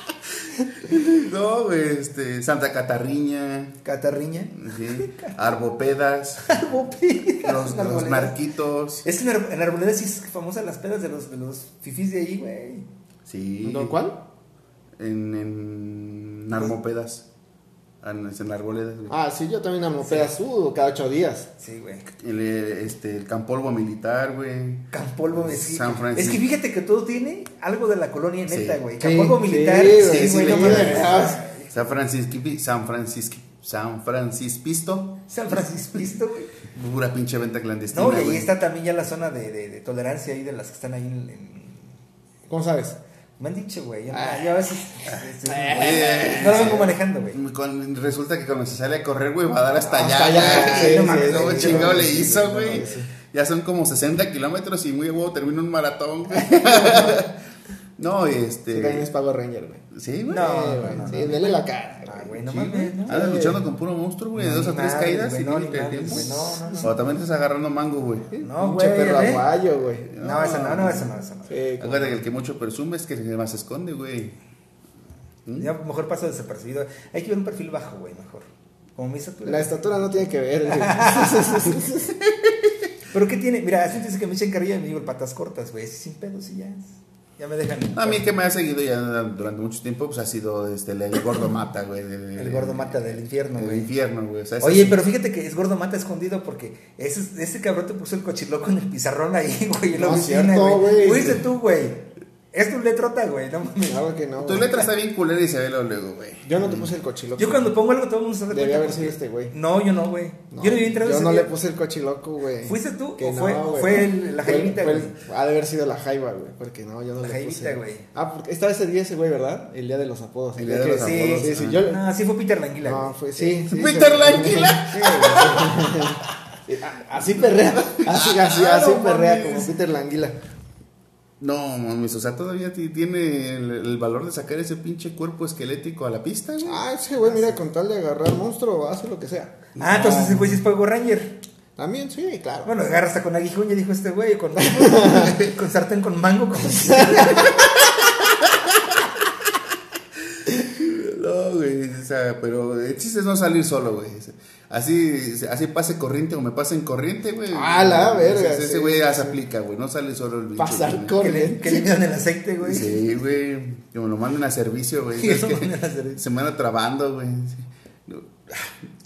No, güey, este. Santa Catarriña. Catarriña. Sí. Arbopedas. Arbopeda. Los, los marquitos. Es que en, Ar- en Arboleda sí es famosa las pedas de los, de los fifís de ahí, güey. Sí. ¿No, ¿Cuál? En, en Armopedas. Ah, en Arboledas, güey. Ah, sí, yo también amo pedas, uh, cada ocho días. Sí, güey. El, este, el Campolvo Militar, güey. Campolvo que- San Francisco. Es que fíjate que todo tiene algo de la colonia neta, Sí. güey. Sí, Campolvo sí, militar. güey, Sí, sí, güey, no. San Francisco. San Francisco. San Francisco. San Francisco, güey. Pura pinche venta clandestina. No, y ahí güey. está también ya la zona de, de- de tolerancia ahí de las que están ahí en. en- ¿Cómo sabes? Me han dicho, güey. Yo, Ah. yo a veces. este, no lo vengo manejando, güey. Resulta que cuando se sale a correr, güey, va a dar hasta, Hasta allá. no sí, chingado le hizo, güey. Ya son como 60 kilómetros y muy huevo termina un maratón, no, Sí, este. también es Power Ranger, güey. Sí, güey. No, güey, no, sí, no. dele la cara. Ah, güey, no Sí, mames, ¿no? Andas luchando con puro monstruo, güey, de No, dos o ni tres caídas y no, te güey, no, no, no. O también estás agarrando mango, güey. No, Pinche güey. perro ¿eh? aguayo, güey. No, eso no, no, eso no, eso no. Sí, como- Acuérdate que el que mucho presume es que el que más se esconde, güey. ¿Mm? Ya mejor paso desapercibido. Hay que ver un perfil bajo, güey, mejor. Como mi estatura. La estatura no tiene que ver, güey. Pero ¿qué tiene? Mira, así dice que me echen carrilla y me digo el patas cortas, güey. Así sin pedos y ya. Ya me dejan. A mí que me ha seguido ya durante mucho tiempo, pues ha sido este, el, el gordo mata, güey. El gordo mata del infierno, del infierno, güey. O sea, ese Oye, pero fíjate que es gordo mata escondido porque ese, ese cabrón te puso el cochiloco en el pizarrón ahí, güey, en la No oficina, güey. güey. Fuiste tú, güey. Es tu letrota, güey, no mames. Claro que no. Tu güey. letra está bien culera y se ve luego, luego, güey. Yo no te puse el cochiloco. Yo cuando pongo algo todo el mundo se da Debía haber sido este güey. No, yo no, güey. No, yo no había entrado yo no día. le puse el cochiloco, güey. ¿Fuiste tú Que o no, fue- güey. fue el- la Fue- jaivita, güey? Ha de haber sido la jaiba, güey. Porque no, yo no La le jaivita, puse. güey. Ah, porque estaba ese día ese güey, ¿verdad? El día de los apodos. El día de los Sí, apodos, Sí, sí, yo. No, sí fue Peter Languila. No, fue, sí, sí. Peter Languila. Sí, Así perrea. Así, así, Ah, así no perrea como Peter Languila. No, mames, o sea, todavía ti- tiene el, el valor de sacar ese pinche cuerpo esquelético a la pista, güey. Ah, ese güey, mira, con tal de agarrar monstruo, hace lo que sea. Ah, entonces el güey es Power Ranger. También, sí, claro. Bueno, agarra hasta con aguijón, ya dijo este güey, con, con sartén con mango. Con... No, güey, o sea, pero el chiste es no salir solo, güey. Así, así pase corriente o me pase en corriente, güey. Ah, la verga, Ese sí, güey ya sí. se aplica, güey. No sale solo el bicho. Pasar güey. con- Que le, midan el aceite, güey. Sí, güey. Que me lo manden a servicio, güey. Es que se me anda trabando, güey.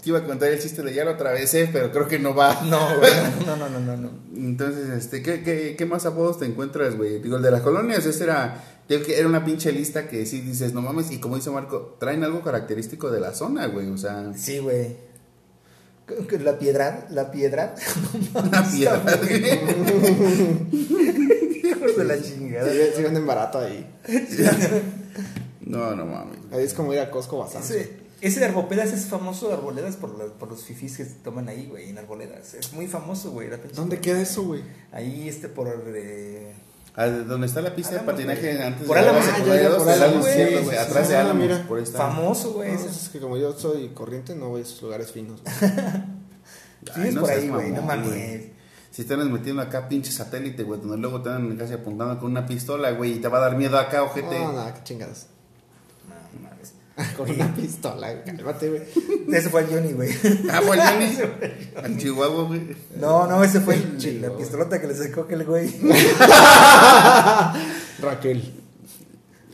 Te iba a contar el chiste de ya lo atravesé, pero creo que no va. No, güey. No, no, no, no, no. Entonces, este, ¿qué, qué, qué más apodos te encuentras, güey? Digo, el de las colonias, ese era, era una pinche lista que sí dices, no mames, y como dice Marco, traen algo característico de la zona, güey, o sea, Sí, güey. La piedra, la piedra. una piedra. Hijos de la chingada. Sí, sí venden barato ahí. No, no mames. Ahí es como ir a Costco bastante. Ese, ese de Arboledas es famoso de Arboledas por, la- por los fifís que se toman ahí, güey, en Arboledas. Es muy famoso, güey. la ¿Dónde queda eso, güey? Ahí, este, por. eh, Ah, ¿Dónde está la pista de Álamos, patinaje güey. antes Por de Álamos, la- ah, ya, ya, por Álamos, güey, atrás sí, de Álamos, mira. por está. famoso, güey. No, es que como yo soy corriente, no voy a esos lugares finos. güey. Sí, es no por ahí, güey. No mames. Si estás metiendo acá pinche satélite, güey, donde luego te dan casi apuntando con una pistola, güey, y te va a dar miedo acá, ojete. No, nada, qué chingadas. Con una pistola, güey, cálmate, güey. Ese fue el Johnny, güey. Ah, fue el Johnny. Al Chihuahua, güey. No, no, ese fue el- la pistolota que le sacó aquel güey. Raquel.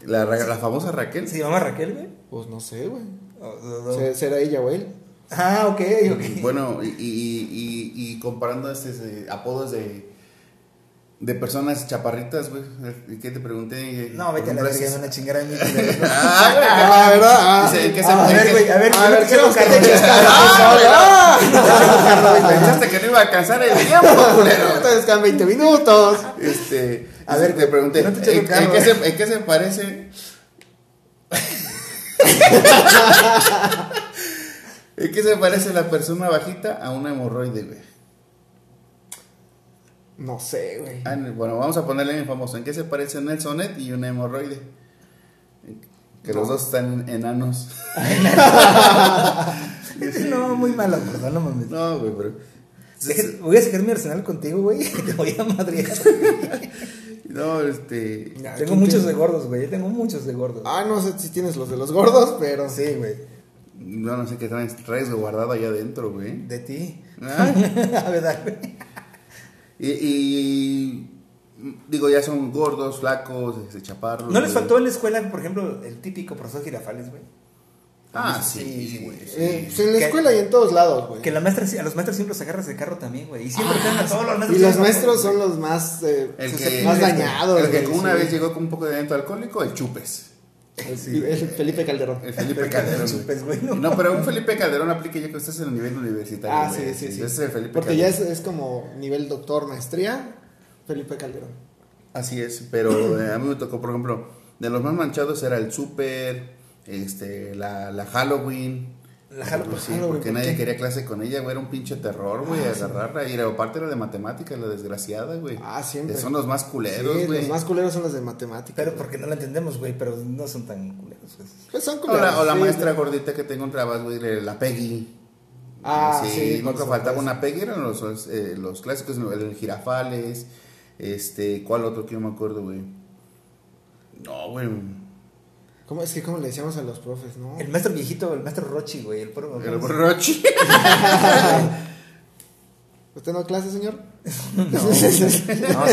La, Ra- la famosa Raquel. ¿Se llama Raquel, güey? Pues no sé, güey. ¿Será ella o él? Ah, ok, ok. Bueno, y, y, y, y comparando estos eh, apodos de, de personas chaparritas, güey. ¿Qué te pregunté? No, vete a la verga, ejemplo, una chingada de mí. Ah. Ah, ¿verdad? Ah, ¿en qué se- A en ver, güey, a ver, A ver, quiero ¿qué nos cargar. Ah. Pensaste que no iba a alcanzar el tiempo, culero. Entonces quedan 20 minutos. Este, A ver, te pregunté, ¿en, en qué eh. se, ¿en qué se parece? ¿En qué se parece la persona bajita a una hemorroide, güey? No sé, güey. Ah, bueno, vamos a ponerle en famoso. ¿En qué se parece Nelsonet y una hemorroide? Que los dos están enanos. No, muy malo, perdón, no mames. No, güey, pero. Deje- Voy a sacar mi arsenal contigo, güey. Te voy a madrear. No, este. Ya, Tengo ¿quién muchos tiene? de gordos, güey. Tengo muchos de gordos. Ah, no sé si tienes los de los gordos, pero. Sí, güey. No, no sé qué traes, traes guardado allá adentro, güey. De ti. Ah, A ver, güey. Y, y- Digo, ya son gordos, flacos, este, chaparros. ¿No les faltó en la escuela, por ejemplo, el típico profesor Girafales, güey? Ah, Sí, güey. sí. Eh, sí. en la Que- escuela y en todos lados, güey. Que la maestra, a los maestros siempre los agarras de carro también, güey. Y siempre traen a todos los maestros. Y los maestros son los más, eh, El que, más dañados. El que güey, una sí. vez llegó con un poco de evento alcohólico, el chupes. Sí, el Felipe Calderón. El Felipe El Calderón. Güey. no pero un Felipe Calderón aplica ya que estás en el nivel universitario. Ah, güey. sí, sí, sí. Es el Felipe Porque ya es, es como nivel doctor, maestría, Felipe Calderón. Así es, pero eh, a mí me tocó, por ejemplo, de los más manchados era el Super, este, la, la Halloween. La Halloween. Pues sí, porque ¿por nadie qué? quería clase con ella, güey, era un pinche terror, güey, agarrarla. Y aparte era de matemáticas, la desgraciada, güey. Ah, siempre. Son los más culeros, Sí, güey. los más culeros son los de matemáticas. Pero güey. porque no la entendemos, güey, pero no son tan culeros. pues. Pues son O culeros. la, o la sí, maestra sí. gordita que te encontrabas, güey, la Peggy. Ah, sí. nunca faltaba una Peggy, eran los, los, eh, los clásicos, el, el Girafales, este, ¿cuál otro que yo me acuerdo, güey? No, güey. ¿Cómo, es que cómo le decíamos a los profes, ¿no? El maestro viejito, el maestro Rochi, güey. El puro. El Rochi. ¿Usted no da clase, señor? No, no, señor, no,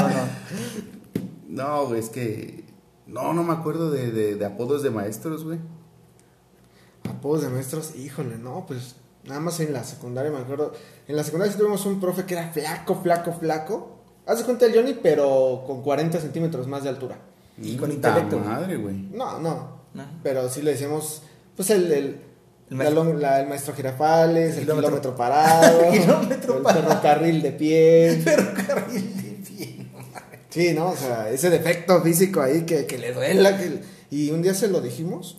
no, no. No, güey, es que. No, no me acuerdo de, de, de apodos de maestros, güey. Apodos de maestros, híjole, no, pues nada más en la secundaria me acuerdo. En la secundaria sí tuvimos un profe que era flaco, flaco, flaco. Haz de cuenta el Johnny, pero con 40 centímetros más de altura. Y con intelecto. madre, güey. No, no. No. Pero sí le decíamos, pues el, el, El maestro. la- el maestro Girafales, el Kilómetro. kilómetro, parado, Kilómetro el parado. ferrocarril de pie. Ferrocarril de pie. Sí, ¿no? O sea, ese defecto físico ahí que, que le duela. Que... Y un día se lo dijimos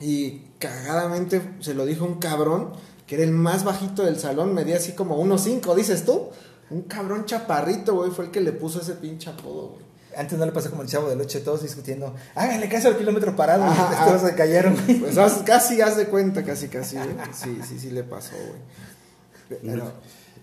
y cagadamente se lo dijo un cabrón que era el más bajito del salón, medía así como 1.5, dices tú. Un cabrón chaparrito, güey, fue el que le puso ese pinche apodo, güey. Antes no le pasó como el chavo del 8, todos discutiendo. Háganle caso al kilómetro parado. Y todos ah. se cayeron. Pues haz- casi haz de cuenta, casi, casi, güey. Sí, sí, sí le pasó, güey. Pero-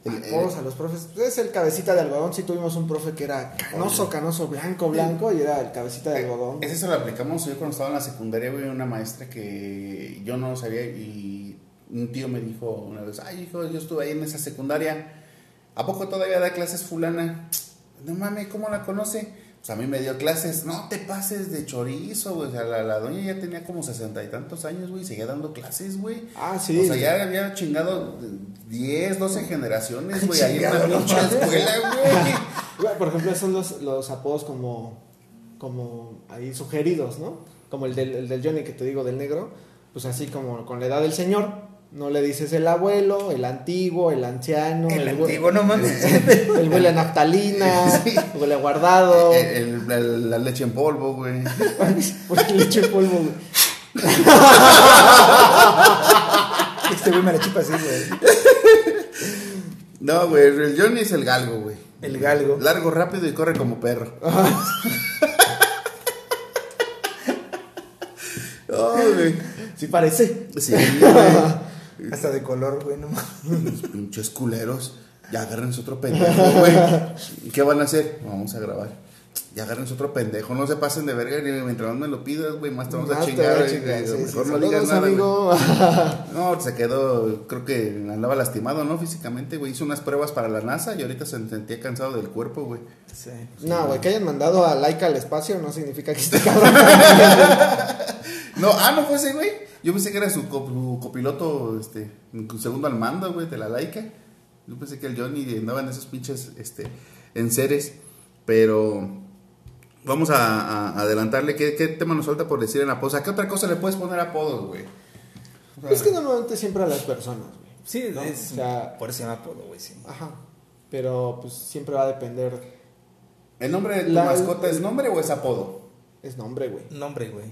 El, apodos a los profes. Es el cabecita de algodón. Sí tuvimos un profe que era canoso, canoso, blanco, blanco. Y era el cabecita de algodón. Ese se lo aplicamos yo cuando estaba en la secundaria, güey. Una maestra que yo no sabía y un tío me dijo una vez, ay, hijo, yo estuve ahí en esa secundaria. ¿A poco todavía da clases fulana? No mames, ¿cómo la conoce? Pues a mí me dio clases, no te pases de chorizo, güey. O sea, la, la doña ya tenía como sesenta y tantos años, güey, y seguía dando clases, güey. Ah, sí. O sea, ya había chingado 10, 12 generaciones, güey, ahí en la pinche escuela, güey. Güey, Por ejemplo, son los, los apodos como, como ahí sugeridos, ¿no? Como el del, el del Johnny que te digo, del negro. Pues así como con la edad del señor. No le dices el abuelo, el antiguo, el anciano. El antiguo, no mames. El huele a naftalina, huele a guardado. El- la leche en polvo, güey. Pues le eché polvo, güey. Este güey me la chupa así, güey. No, güey, el Johnny es el galgo, güey. El galgo. Largo, rápido y corre como perro. Ay, güey. Sí parece. Sí, güey. Hasta de color, güey, no mames. Los pinches culeros. Ya agárrense otro pendejo, güey. ¿Y qué van a hacer? Vamos a grabar. Ya agárrense otro pendejo. No se pasen de verga. ni Mientras más me lo pidas, güey, más te vamos a chingar. Mejor no digas nada, amigo. No, se quedó, creo que andaba lastimado, ¿no? Físicamente, güey. Hizo unas pruebas para la NASA y ahorita se sentía cansado del cuerpo, güey. Sí. No, güey, que hayan mandado a Laika al espacio no significa que esté cabrón. No, ah, no fue ese, güey. Yo pensé que era su, co- su copiloto, este, segundo al mando, güey, de la laica. Yo pensé que el Johnny andaba en esos pinches, este, enseres. Pero vamos a, a adelantarle. ¿Qué, ¿Qué tema nos falta por decir en apodos? ¿A qué otra cosa le puedes poner apodos, güey? O sea, es que normalmente siempre a las personas, güey. Sí, ¿No? es, O sea- por eso se llama apodo, güey, sí. Ajá. Pero pues siempre va a depender. ¿El nombre de tu La- mascota es nombre o es apodo? Es nombre, güey. Nombre, güey.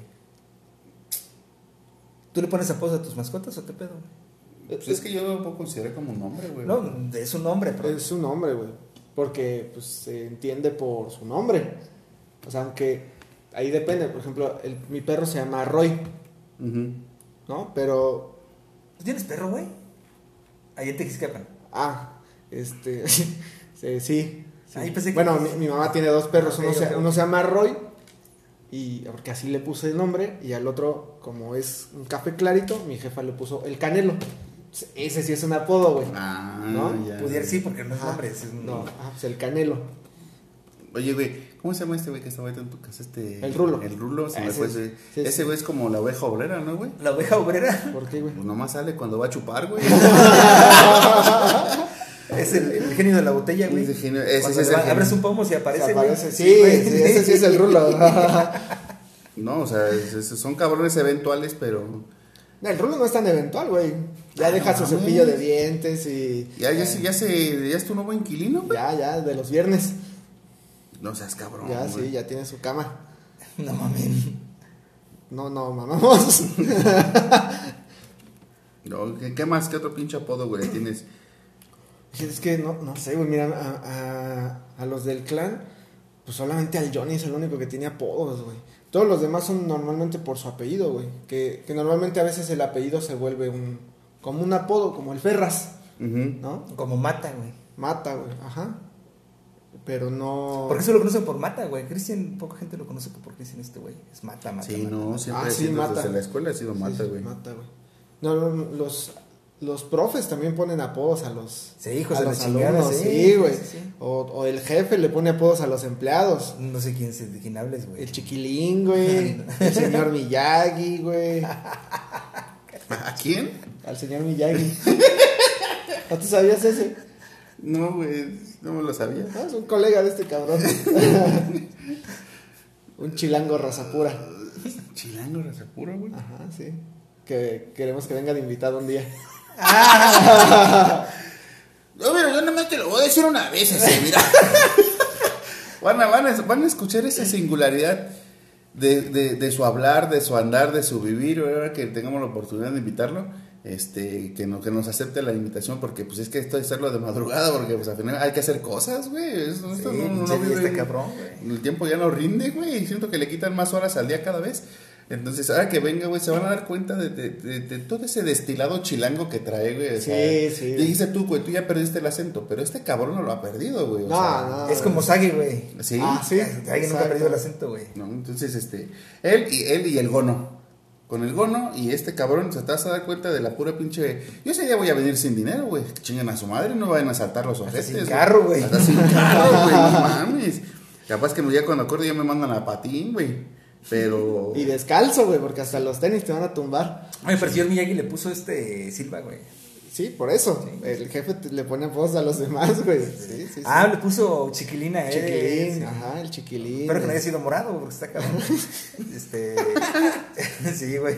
¿Tú le pones apodos a tus mascotas o qué pedo? güey? Pues es que yo lo puedo considerar como un nombre, güey. No, es un nombre, pero. Es su nombre, güey. Porque pues se entiende por su nombre. O sea, aunque ahí depende. Por ejemplo, el- mi perro se llama Roy. ¿no? Pero. ¿Tú tienes perro, güey? Ahí en Texiscapan. Ah, este. sí, sí. sí. Ah, yo pensé que- Bueno, mi, mi mamá tiene dos perros. Uno, se, uno se llama Roy. Y porque así le puse el nombre. Y al otro, como es un café clarito, mi jefa le puso el canelo. Ese sí es un apodo, güey. Ah, ¿No? ya. Pudiera sí, porque no es nombre. Es un... No, ah, pues el canelo. Oye, güey, ¿cómo se llama este güey que está ahorita en tu casa? Este, El Rulo. El Rulo, se Ah, me ese fue es- ese. sí, ese sí. güey es como la oveja obrera, ¿no, güey? La oveja obrera ¿Por qué, güey? Pues nomás sale cuando va a chupar, güey. es el, el genio de la botella, güey. Genio- ese es el va- genio. abres un pomo y aparece, Se güey. sí, güey. sí, ese sí es el rulo. no, o sea, es- es- son cabrones eventuales, pero. el rulo no es tan eventual, güey. Ya deja su cepillo de dientes y. Ya, ya, se- ya, se, ya es tu nuevo inquilino, güey. Ya, ya, de los viernes. No seas cabrón. ya, güey. sí, ya tiene su cama. No mames. No, no, mamamos. No, ¿qué, qué más? ¿Qué otro pinche apodo, güey, tienes? es que no, no sé, güey. Mira, a, a, a los del clan, pues solamente al Johnny es el único que tiene apodos, güey. Todos los demás son normalmente por su apellido, güey. Que, que normalmente a veces el apellido se vuelve un. como un apodo, como el Ferras, Ujú. ¿no? Como mata, güey. Mata, güey, ajá. Pero no. ¿Por qué se lo conocen por mata, güey? Cristian, poca gente lo conoce por Cristian este güey. Es mata, mata. Sí, mata, no, mata. siempre Ah, ha sí, sido mata. desde la escuela ha sido Sí, mata, sí, güey. mata, güey. No, no, los, los profes también ponen apodos a los, Sí, hijos a los chingada, alumnos, sí, sí, güey. sí, sí. O, o el jefe le pone apodos a los empleados. No sé quién, de quién hables, güey. El chiquilín, güey. el señor Miyagi, güey. ¿A quién? Al señor Miyagi. ¿No tú sabías ese? No, güey, no me lo sabía. No, es un colega de este cabrón. un chilango raza pura. Chilango, raza pura, güey. Ajá, sí. Que queremos que venga de invitado un día. No, pero yo nada más te lo voy a decir una vez ese, mira. van, a, van, a, van a escuchar esa singularidad de, de, de su hablar, de su andar, de su vivir. Ahora que tengamos la oportunidad de invitarlo, este, que, no, que nos acepte la invitación, porque pues es que esto es hacerlo de madrugada, porque pues al final hay que hacer cosas, güey. Esto, Sí, no, no, pinche no día vive- está cabrón, güey. El tiempo ya no rinde, güey. y Siento que le quitan más horas al día cada vez. Entonces, ahora que venga, güey, se van a dar cuenta de, de- de- de todo ese destilado chilango que trae, güey. o sea, Sí, sí. Dijiste tú, güey, tú ya perdiste el acento, pero este cabrón no lo ha perdido, güey. o No, sea, no. Es como Sagi, güey. Sí. Ah, sí. Alguien nunca ha perdido el acento, güey. ¿no? Entonces, este, él y él y el gono. Con el gono y este cabrón se te vas a dar cuenta de la pura pinche. Yo ese día voy a venir sin dinero, güey. Que chingan a su madre, no vayan a saltar los ojetes. sin carro, güey. Sin carro, güey, no mames. Capaz que ya cuando acuerdo ya me mandan a patín, güey. Pero. Y descalzo, güey, porque hasta los tenis te van a tumbar. Oye, pero el señor Miyagi le puso este Silva, güey. Sí, por eso. El jefe te- le pone voz a los demás, güey. Sí, sí, sí. Ah, le puso chiquilina a él. chiquilín, sí. ajá, el chiquilín. Espero que no haya sido morado, porque está cabrón. este. sí, güey.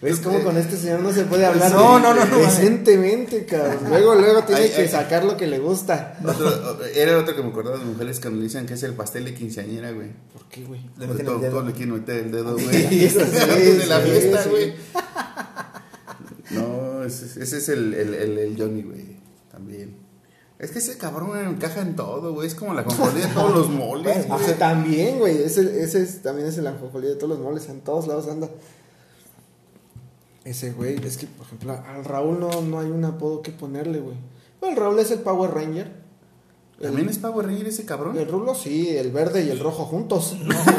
¿Ves cómo con este señor no se puede hablar No, de- no, no, no. decentemente, cabrón? Luego, luego tiene Ay, que ay. sacar lo que le gusta. Otro- era otro que me acordaba de mujeres que nos dicen que es el pastel de quinceañera, güey. ¿Por qué, güey? Le Porque meten el todo, dedo. todo le quieren meter el dedo, güey. Sí, sí, de la fiesta, sí. güey. No, ese, ese es el, el, el, el Johnny, güey. También. Es que ese cabrón encaja en todo, güey. Es como la conjolía de todos los moles, güey. también, güey. Ese, ese es, también es el anjojolí de todos los moles. En todos lados anda. Ese güey, es que, por ejemplo, al Raúl no, no hay un apodo que ponerle, güey. Bueno, el Raúl es el Power Ranger. El, ¿También es Power Ranger ese cabrón? el Rulo sí, el verde y el rojo juntos.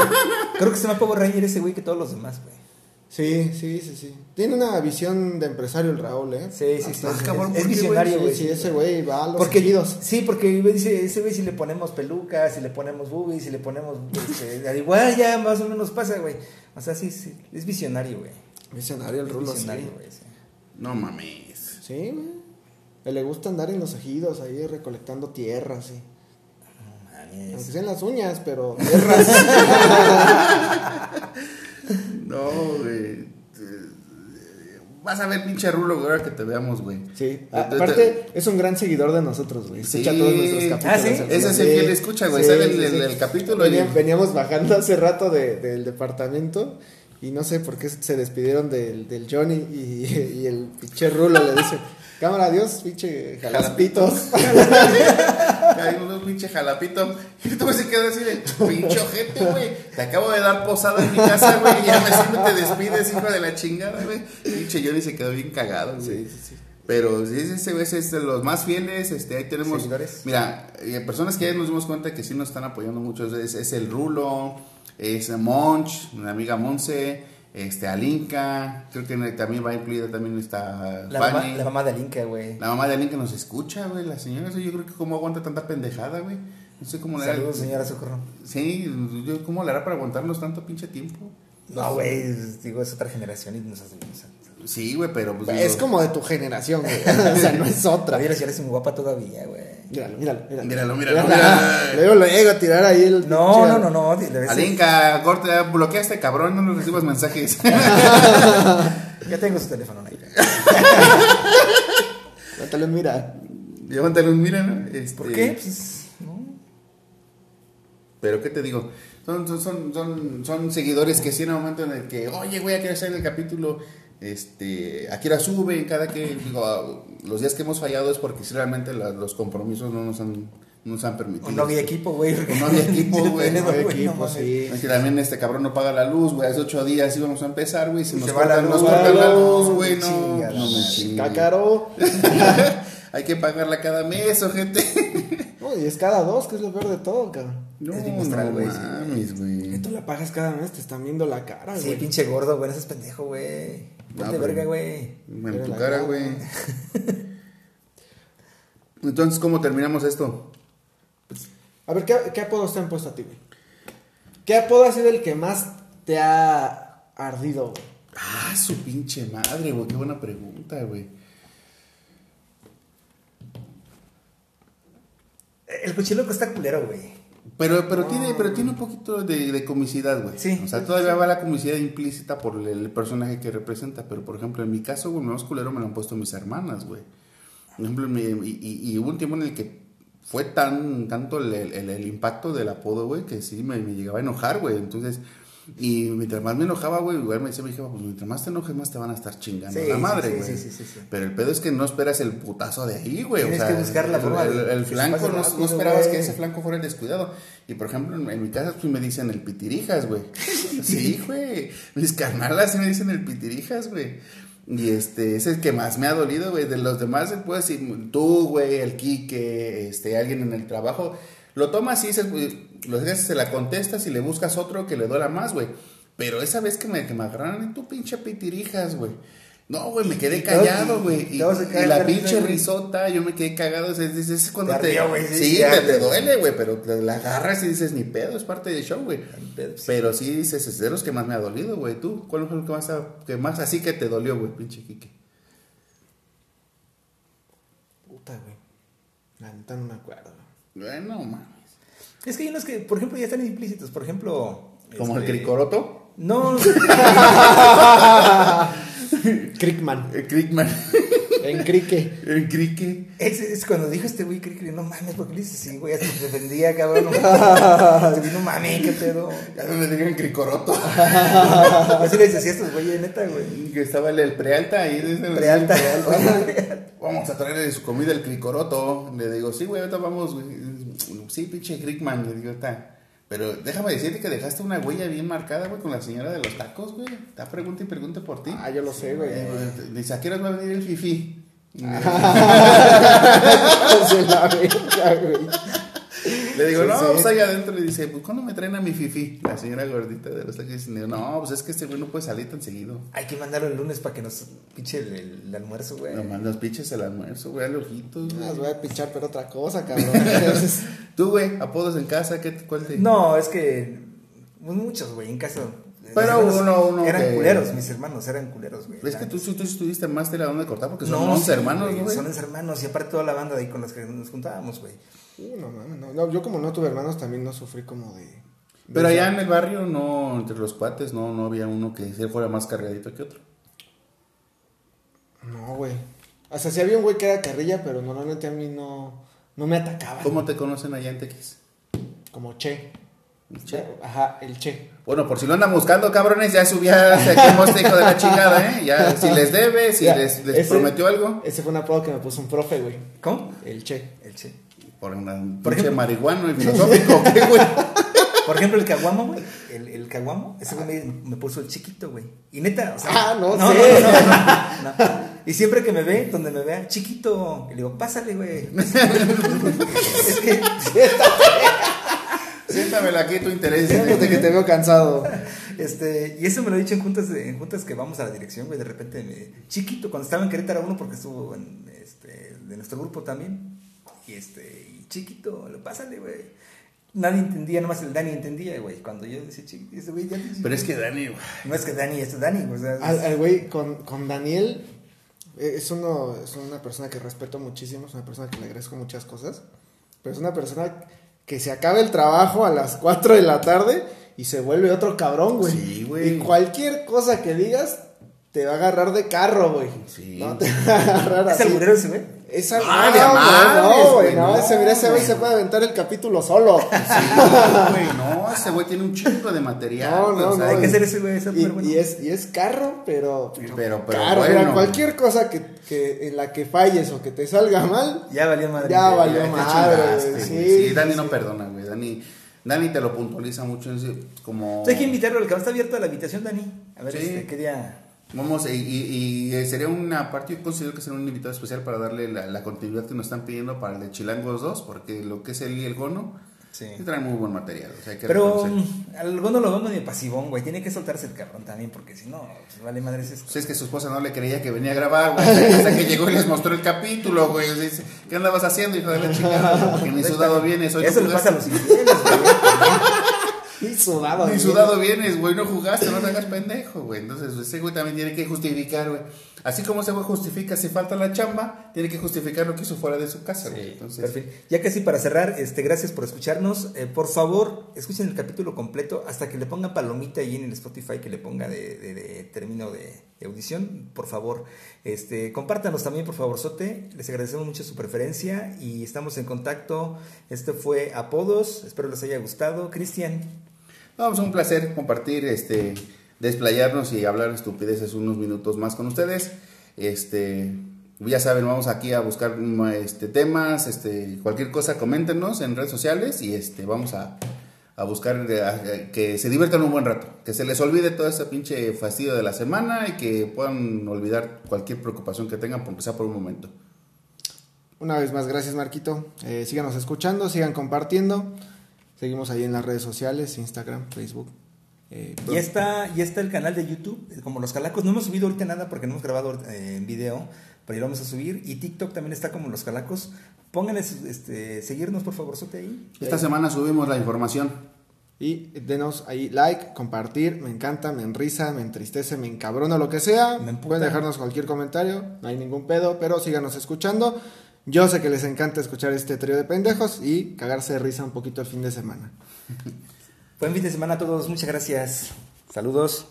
Creo que se llama Power Ranger ese güey que todos los demás, güey. Sí, sí, sí, sí. Tiene una visión de empresario el Raúl, ¿eh? Sí, sí, sí. Ah, es- cabrón, es, ¿por qué, visionario, Sí, güey. sí, ese güey va a los Porque, ejidos. sí, porque dice, ese güey si le ponemos pelucas, si le ponemos boobies, si le ponemos, este, al igual ya más o menos pasa, güey. O sea, sí, sí, es visionario, güey. Visionario el Es Rulo, visionario, sí. güey. sí. No mames. Sí, güey. Le gusta andar en los ejidos ahí recolectando tierra, sí. Mames. Aunque sean las uñas, pero tierras. No, güey. Vas a ver pinche Rulo güey, ahora que te veamos, güey. Sí, Te- te- aparte es un gran seguidor de nosotros, güey. Escucha Sí. todos nuestros capítulos. Ah, ¿sí? Ese es el que le escucha, güey. Sabe el- el- el capítulo Venía- Veníamos bajando hace rato de- del departamento y no sé por qué se despidieron del, del Johnny y, y el pinche Rulo le dice, cámara, adiós, pinche jalaspitos. Hay un pinche jalapito. Y tú se queda así de pinche ojete, güey. Te acabo de dar posada en mi casa, güey. Y ya me siempre te despides, hijo de la chingada, güey. Pinche Johnny se quedó bien cagado, güey. Sí, sí, sí. Pero sí, ese güey es de los más fieles. Este, ahí tenemos. Seguidores. Mira, eh, personas que ya nos dimos cuenta que sí nos están apoyando mucho. Es, es el Rulo, es Monch, una amiga Monse, este, Alinka. Creo que también va incluida también esta La mamá, la mamá de Alinka, güey. La mamá de alguien que nos escucha, güey, la señora, yo creo que cómo aguanta tanta pendejada, güey. No sé cómo le hará. Saludos, señora Socorro. Sí, yo cómo le hará para aguantarnos tanto pinche tiempo. No, güey, digo, es otra generación y nos hace... hace- Sí, güey, pero pues Es digo, como de tu generación, güey. O sea, no es otra. Todavía la señora es muy guapa todavía, güey. Míralo, míralo, míralo. Míralo, míralo, míralo. Luego, luego, a tirar ahí el. No, no, no, no. Alinka, corta, bloquea a este cabrón, no nos recibas mensajes. Ya tengo su teléfono ahí. Natalia, mira. Levántale un mira, ¿no? Este, ¿Por qué? Pues, no. Pero, ¿qué te digo? Son, son, son, son, son seguidores que sí en el momento en el que, oye, güey, aquí hacer el capítulo, este, aquí la suben, cada que, digo, los días que hemos fallado es porque sí, realmente la- los compromisos no nos han, no nos han permitido. O no había equipo, güey. O no había equipo, güey. No güey, no equipo, sí. Es que también este cabrón no paga la luz, güey. Hace ocho días íbamos a empezar, güey. Si nos cortan, nos cortan la luz, güey. No, no me. Cácaro. Hay que pagarla cada mes, o gente. No, y es cada dos, que es lo peor de todo, cabrón. No, Es bimestral, no güey. mames, güey. tú la pagas cada mes, te están viendo la cara, Sí, güey. pinche gordo, güey. No seas pendejo, güey. No, pero- verga, güey. En tu cara, güey. Entonces, ¿cómo terminamos esto? A ver, ¿qué, qué apodo te han puesto a ti, güey? ¿Qué apodo ha sido el que más te ha ardido, güey? Ah, su pinche madre, güey. Qué buena pregunta, güey. El cochiloco está culero, güey. Pero, pero, tiene, pero tiene un poquito de, de comicidad, güey. Sí. O sea, todavía va la comicidad implícita por el, el personaje que representa. Pero, por ejemplo, en mi caso, güey, más culero me lo han puesto mis hermanas, güey. Por ejemplo, mi- y, y- y hubo un tiempo en el que fue tan tanto el, el- el impacto del apodo, güey, que sí me, me llegaba a enojar, güey. Entonces, Y mientras más me enojaba, güey, igual me decía mi jefa, pues mientras más te enojes, más te van a estar chingando Sí, la madre, güey. sí, sí. Pero el pedo es que no esperas el putazo de ahí, güey. Tienes o sea, que buscar la forma el, el flanco, no, no esperabas que ese flanco fuera el descuidado. Y por ejemplo, en, en mi casa, pues me dicen el pitirijas, güey. Sí, güey. Mis carnalas sí me dicen el pitirijas, güey. Y este, ese es el que más me ha dolido, güey. De los demás, pues, decir, tú, güey, el Quique, este, alguien en el trabajo. Lo tomas y dices, los días se la contestas y le buscas otro que le duela más, güey. Pero esa vez que me, que me agarraron en tu pinche pitirijas, güey. No, güey, me quedé callado, güey. Y, y la pinche risota, yo me quedé cagado. Es, es- es cuando Te sí, te, te duele, güey, pero te la agarras y dices, ni pedo, es parte del show, güey. Pero sí dices, es de los que más me ha dolido, güey. ¿Tú? ¿Cuál fue el que más, que más así que te dolió, güey, pinche Quique? Puta, güey. La neta no me acuerdo. Bueno, mames. Es que hay unos que, por ejemplo, ya están implícitos. Por ejemplo. Como el este, Cricoroto. No, Crickman. El Crickman. En Crique. el Crique. es, es cuando dijo este güey, creí que no mames, porque le dices así, güey, hasta te defendía, cabrón. No, güey, no mames, qué pedo. Ya no le digan Cricoroto. Así le decía a estos güeyes, neta, güey. que estaba el, el prealta ahí. dice, Prealta. Vamos a traerle su comida el Cricoroto. Le digo, sí, güey, ahorita vamos, güey. Sí, pinche Crickman. Le digo, está. Pero déjame decirte que dejaste una huella bien marcada, güey, con la señora de los tacos, güey. Está pregunta y pregunta por ti. Ah, yo lo sé, güey. Eh, Dice, ¿a qué hora va a venir el fifi? Se la verga, güey. Le digo, Sí, no, sí. pues ahí adentro le dice, pues ¿cuándo me traen a mi fifi? La señora gordita de los tacos. Y dice, no, pues es que este güey no puede salir tan seguido. Hay que mandarlo el lunes para que nos pinche el, el- el almuerzo, güey. Nomás los pinches el almuerzo, güey, al ojitos. Ah, Las voy a pichar, pero otra cosa, cabrón. Tú, güey, apodos en casa, ¿qué, ¿cuál te...? No, es que pues, muchos, güey, en casa. Pero uno- uno Eran que- culeros, mis hermanos, eran culeros, güey. Es que tú, tú estuviste más de la onda de cortar porque son no, 11 sí, hermanos, güey. Son 11 hermanos y aparte toda la banda de ahí con las que nos juntábamos, güey. Uh, no mames, no. No, Yo como no tuve hermanos también no sufrí como de... Pero allá en el barrio, no, entre los cuates, no, no había uno que fuera más cargadito que otro. No, güey. O sea, sí había un güey que era carrilla, pero normalmente a mí no, no me atacaba. ¿Cómo te conocen allá en Tequis? Como Che. Che. Ajá, el Che. Bueno, por si lo andan buscando, cabrones, ya subía este hijo de la chingada, ¿eh? Ya, si les debe, si Ya, les, les ese- prometió algo, Ese fue un apodo que me puso un profe, güey. ¿Cómo? El Che. El che. por Por pinche marihuano y filosófico, ¿qué, güey? Por ejemplo, el caguamo, güey. El, el caguamo, ese güey me, me puso el chiquito, güey. Y neta, o sea. Ah, no no, sé. no, no, no, no. Y siempre que me ve, donde me vea, chiquito. Y le digo, pásale, güey. es que. Siéntamela aquí tu interés. Fíjate que te veo cansado. Este, y eso me lo he dicho en juntas, de- en juntas que vamos a la dirección, güey. De repente, me, chiquito, cuando estaba en Querétaro uno, porque estuvo en, este, de nuestro grupo también. Y este, y chiquito, le pásale, güey. Nadie entendía, nomás el Dani entendía, güey. Cuando yo decía chiquito, ese güey ya Pero es que Dani, güey, No es que Dani, es Dani, o sea. es- Al, al güey con, con Daniel eh, es, uno, es una persona que respeto muchísimo, es una persona que le agradezco muchas cosas, pero es una persona que se acaba el trabajo a las 4 de la tarde y se vuelve otro cabrón, güey. Sí, güey. Y cualquier cosa que digas te va a agarrar de carro, güey. Sí. No te va a agarrar ¿Es así. alburero ese güey? Es al- Ah, no, madres, no, güey, no, no, ese, mira, ese güey se puede aventar el capítulo solo. No, güey, no, ese güey tiene un chingo de material. No, no, o sea, no. hay que ser ese güey, ese Y, bueno. y es, y es carro, pero. Pero- pero caro. bueno. Mira, cualquier cosa que, que en la que falles o que te salga mal, Ya valió madre. Ya valió te madre, chingaste, sí, Sí, Dani sí. no perdona, güey. Dani, Dani te lo puntualiza mucho. es como. Entonces hay que invitarlo al que está abierta la invitación, Dani. A ver, Sí. este, qué día. Vamos, y, y- y, eh, sería una parte, yo considero que será un invitado especial para darle la, la continuidad que nos están pidiendo para el de Chilangos 2, porque lo que es el y el Gono, Sí. traen muy buen material. O sea, hay que Pero reconocer. al Gono lo vemos medio pasivón, güey. Tiene que soltarse el cabrón también, porque si no, pues, vale madre ese. Pues es que su esposa no le creía que venía a grabar, güey. Hasta, que llegó y les mostró el capítulo, güey. Dice, ¿qué andabas haciendo, hijo de la chingada? Porque ni sudado vienes. Hoy Eso le pasa a los infieles, güey. Y sudado. Ni sudado vienes, güey, no jugaste, no te hagas pendejo, güey. Entonces, ese güey también tiene que justificar, güey. Así como ese güey justifica si falta la chamba, tiene que justificar lo que hizo fuera de su casa, güey. Entonces, Perfecto. Ya casi para cerrar, este, gracias por escucharnos. Eh, por favor, escuchen el capítulo completo hasta que le pongan palomita ahí en el Spotify que le ponga de, de- de término de, de audición. Por favor, este, compártanos también, por favor, Sote. Les agradecemos mucho su preferencia y estamos en contacto. Este fue Apodos. Espero les haya gustado. Cristian. Vamos, un placer compartir, este, desplayarnos y hablar estupideces unos minutos más con ustedes. Este, ya saben, vamos aquí a buscar este, temas, este, cualquier cosa, coméntenos en redes sociales y este, vamos a, a buscar eh, a- que se diviertan un buen rato, que se les olvide todo ese pinche fastidio de la semana y que puedan olvidar cualquier preocupación que tengan, porque sea por un momento. Una vez más, gracias Marquito. Eh, síganos escuchando, sigan compartiendo. Seguimos ahí en las redes sociales, Instagram, Facebook. Eh, Y está, y está el canal de YouTube, eh, como Los Calacos. No hemos subido ahorita nada porque no hemos grabado eh, en video, pero ya lo vamos a subir. Y TikTok también está como Los Calacos. Pónganle, este, seguirnos por favor, sote ahí. Esta semana subimos la información. Y denos ahí like, compartir, me encanta, me enrisa, me entristece, me encabrona, lo que sea. Me. Pueden dejarnos cualquier comentario, no hay ningún pedo, pero síganos escuchando. Yo sé que les encanta escuchar este trío de pendejos y cagarse de risa un poquito el fin de semana. Buen fin de semana a todos, muchas gracias. Saludos.